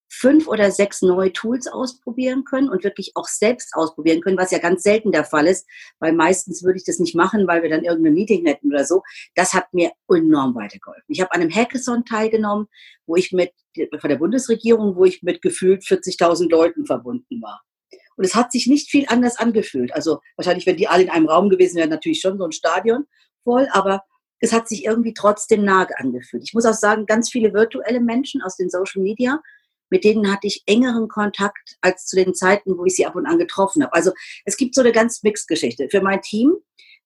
fünf oder sechs neue Tools ausprobieren können und wirklich auch selbst ausprobieren können, was ja ganz selten der Fall ist, weil meistens würde ich das nicht machen, weil wir dann irgendein Meeting hätten oder so. Das hat mir enorm weitergeholfen. Ich habe an einem Hackathon teilgenommen, wo ich mit von der Bundesregierung, wo ich mit gefühlt 40.000 Leuten verbunden war. Und es hat sich nicht viel anders angefühlt. Also wahrscheinlich, wenn die alle in einem Raum gewesen wären, natürlich schon so ein Stadion voll, aber es hat sich irgendwie trotzdem nahe angefühlt. Ich muss auch sagen, ganz viele virtuelle Menschen aus den Social Media mit denen hatte ich engeren Kontakt als zu den Zeiten, wo ich sie ab und an getroffen habe. Also es gibt so eine ganz mixed Geschichte. Für mein Team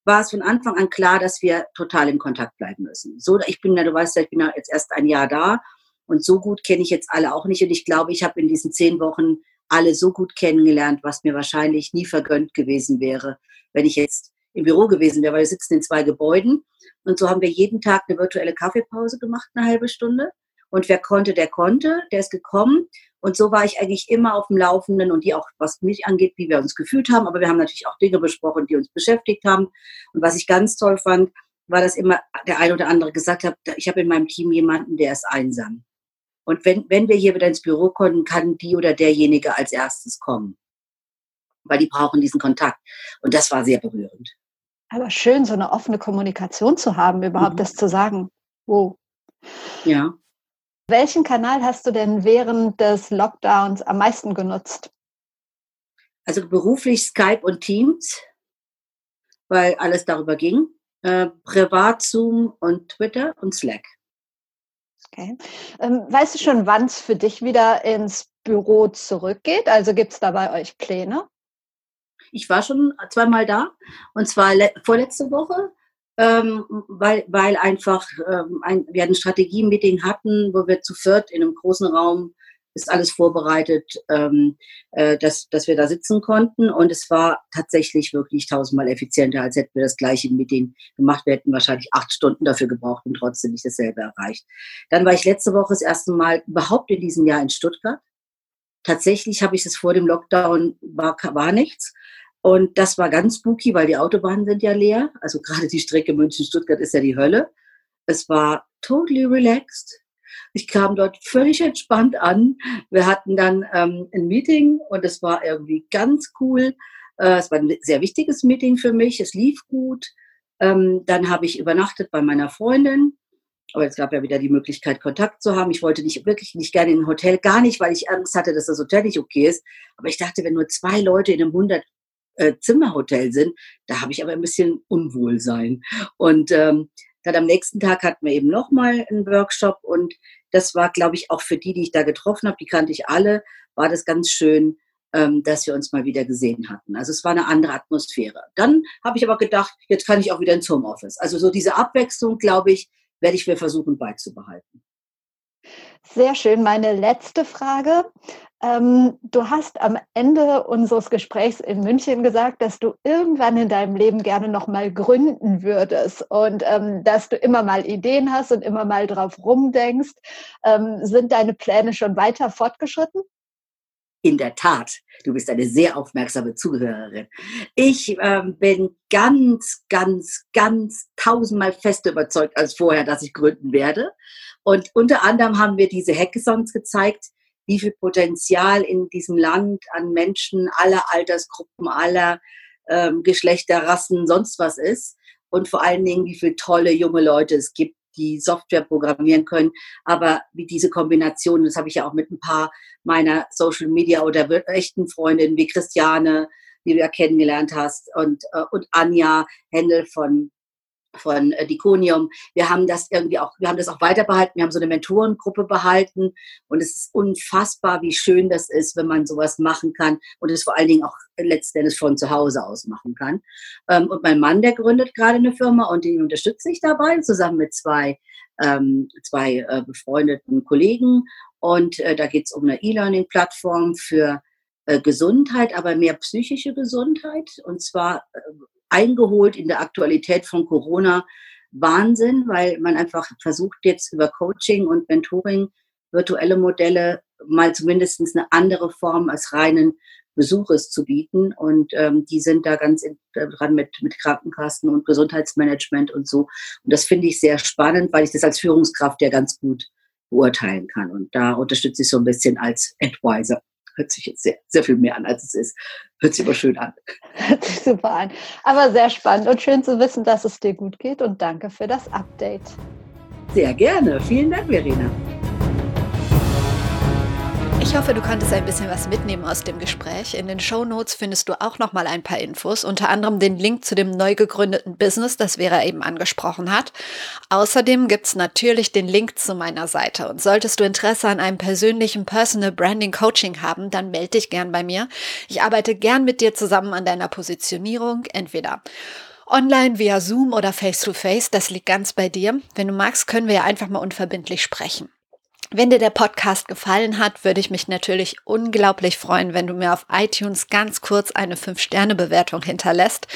war es von Anfang an klar, dass wir total im Kontakt bleiben müssen. So, ich bin ja, du weißt ja, ich bin ja jetzt erst ein Jahr da und so gut kenne ich jetzt alle auch nicht. Und ich glaube, ich habe in diesen zehn Wochen alle so gut kennengelernt, was mir wahrscheinlich nie vergönnt gewesen wäre, wenn ich jetzt im Büro gewesen wäre, weil wir sitzen in zwei Gebäuden. Und so haben wir jeden Tag eine virtuelle Kaffeepause gemacht, eine halbe Stunde. Und wer konnte, der konnte, der ist gekommen. Und so war ich eigentlich immer auf dem Laufenden und die auch, was mich angeht, wie wir uns gefühlt haben. Aber wir haben natürlich auch Dinge besprochen, die uns beschäftigt haben. Und was ich ganz toll fand, war, dass immer der eine oder andere gesagt hat, ich habe in meinem Team jemanden, der ist einsam. Und wenn, wenn wir hier wieder ins Büro kommen, kann die oder derjenige als erstes kommen. Weil die brauchen diesen Kontakt. Und das war sehr berührend. Aber schön, so eine offene Kommunikation zu haben, überhaupt mhm. das zu sagen. Wow. Ja. Welchen Kanal hast du denn während des Lockdowns am meisten genutzt? Also beruflich Skype und Teams, weil alles darüber ging. Äh, privat Zoom und Twitter und Slack. Okay. Ähm, weißt du schon, wann es für dich wieder ins Büro zurückgeht? Also gibt es da bei euch Pläne? Ich war schon zweimal da und zwar vorletzte Woche ähm, weil, weil einfach ähm, ein, wir ein Strategie-Meeting hatten, wo wir zu viert in einem großen Raum ist alles vorbereitet, ähm, äh, dass, dass wir da sitzen konnten. Und es war tatsächlich wirklich tausendmal effizienter, als hätten wir das gleiche Meeting gemacht. Wir hätten wahrscheinlich acht Stunden dafür gebraucht und trotzdem nicht dasselbe erreicht. Dann war ich letzte Woche das erste Mal überhaupt in diesem Jahr in Stuttgart. Tatsächlich habe ich es vor dem Lockdown, war, war nichts. Und das war ganz spooky, weil die Autobahnen sind ja leer. Also gerade die Strecke München-Stuttgart ist ja die Hölle. Es war totally relaxed. Ich kam dort völlig entspannt an. Wir hatten dann ähm, ein Meeting und es war irgendwie ganz cool. Äh, es war ein sehr wichtiges Meeting für mich. Es lief gut. Ähm, dann habe ich übernachtet bei meiner Freundin. Aber es gab ja wieder die Möglichkeit, Kontakt zu haben. Ich wollte nicht wirklich nicht gerne in ein Hotel, gar nicht, weil ich Angst hatte, dass das Hotel nicht okay ist. Aber ich dachte, wenn nur zwei Leute in einem 100 äh, Zimmerhotel sind, da habe ich aber ein bisschen Unwohlsein. Und ähm, dann am nächsten Tag hatten wir eben nochmal einen Workshop und das war, glaube ich, auch für die, die ich da getroffen habe, die kannte ich alle, war das ganz schön, ähm, dass wir uns mal wieder gesehen hatten. Also es war eine andere Atmosphäre. Dann habe ich aber gedacht, jetzt kann ich auch wieder ins Homeoffice. Also so diese Abwechslung, glaube ich, werde ich mir versuchen beizubehalten. Sehr schön. Meine letzte Frage. Ähm, du hast am Ende unseres Gesprächs in München gesagt, dass du irgendwann in deinem Leben gerne noch mal gründen würdest und ähm, dass du immer mal Ideen hast und immer mal drauf rumdenkst. Ähm, sind deine Pläne schon weiter fortgeschritten? In der Tat, du bist eine sehr aufmerksame Zuhörerin. Ich ähm, bin ganz, ganz, ganz tausendmal fester überzeugt als vorher, dass ich gründen werde. Und unter anderem haben wir diese Hackathons gezeigt, wie viel Potenzial in diesem Land an Menschen aller Altersgruppen, aller ähm, Geschlechter, Rassen, sonst was ist. Und vor allen Dingen, wie viele tolle junge Leute es gibt, die Software programmieren können. Aber wie diese Kombination, das habe ich ja auch mit ein paar meiner Social Media oder echten Freundinnen wie Christiane, die du ja kennengelernt hast, und, äh, und Anja Händel von von äh, Diconium. Wir haben das irgendwie auch, wir haben das auch weiter behalten. Wir haben so eine Mentorengruppe behalten und es ist unfassbar, wie schön das ist, wenn man sowas machen kann und es vor allen Dingen auch letztendlich von zu Hause aus machen kann. Ähm, und mein Mann, der gründet gerade eine Firma und den unterstütze ich dabei, zusammen mit zwei, ähm, zwei äh, befreundeten Kollegen. Und äh, da geht es um eine E-Learning-Plattform für äh, Gesundheit, aber mehr psychische Gesundheit. Und zwar äh, eingeholt in der Aktualität von Corona. Wahnsinn, weil man einfach versucht jetzt über Coaching und Mentoring virtuelle Modelle mal zumindest eine andere Form als reinen Besuches zu bieten. Und ähm, die sind da ganz dran mit, mit Krankenkassen und Gesundheitsmanagement und so. Und das finde ich sehr spannend, weil ich das als Führungskraft ja ganz gut beurteilen kann. Und da unterstütze ich so ein bisschen als Advisor hört sich jetzt sehr, sehr viel mehr an, als es ist. Hört sich aber schön an. Hört sich super an. Aber sehr spannend und schön zu wissen, dass es dir gut geht und danke für das Update. Sehr gerne. Vielen Dank, Verena. Ich hoffe, du konntest ein bisschen was mitnehmen aus dem Gespräch. In den Show Notes findest du auch noch mal ein paar Infos, unter anderem den Link zu dem neu gegründeten Business, das Vera eben angesprochen hat. Außerdem gibt es natürlich den Link zu meiner Seite. Und solltest du Interesse an einem persönlichen Personal Branding Coaching haben, dann melde dich gern bei mir. Ich arbeite gern mit dir zusammen an deiner Positionierung, entweder Online via Zoom oder Face to Face, das liegt ganz bei dir. Wenn du magst, können wir ja einfach mal unverbindlich sprechen. Wenn dir der Podcast gefallen hat, würde ich mich natürlich unglaublich freuen, wenn du mir auf iTunes ganz kurz eine 5-Sterne-Bewertung hinterlässt.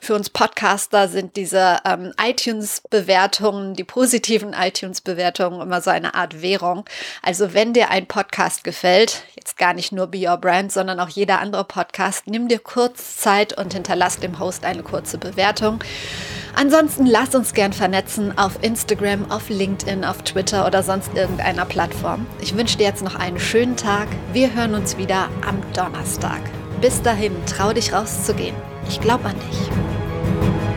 Für uns Podcaster sind diese ähm, iTunes-Bewertungen, die positiven iTunes-Bewertungen immer so eine Art Währung. Also wenn dir ein Podcast gefällt, jetzt gar nicht nur Be Your Brand, sondern auch jeder andere Podcast, nimm dir kurz Zeit und hinterlass dem Host eine kurze Bewertung. Ansonsten lass uns gern vernetzen auf Instagram, auf LinkedIn, auf Twitter oder sonst irgendeiner Plattform. Ich wünsche dir jetzt noch einen schönen Tag. Wir hören uns wieder am Donnerstag. Bis dahin, trau dich rauszugehen. Ich glaube an dich.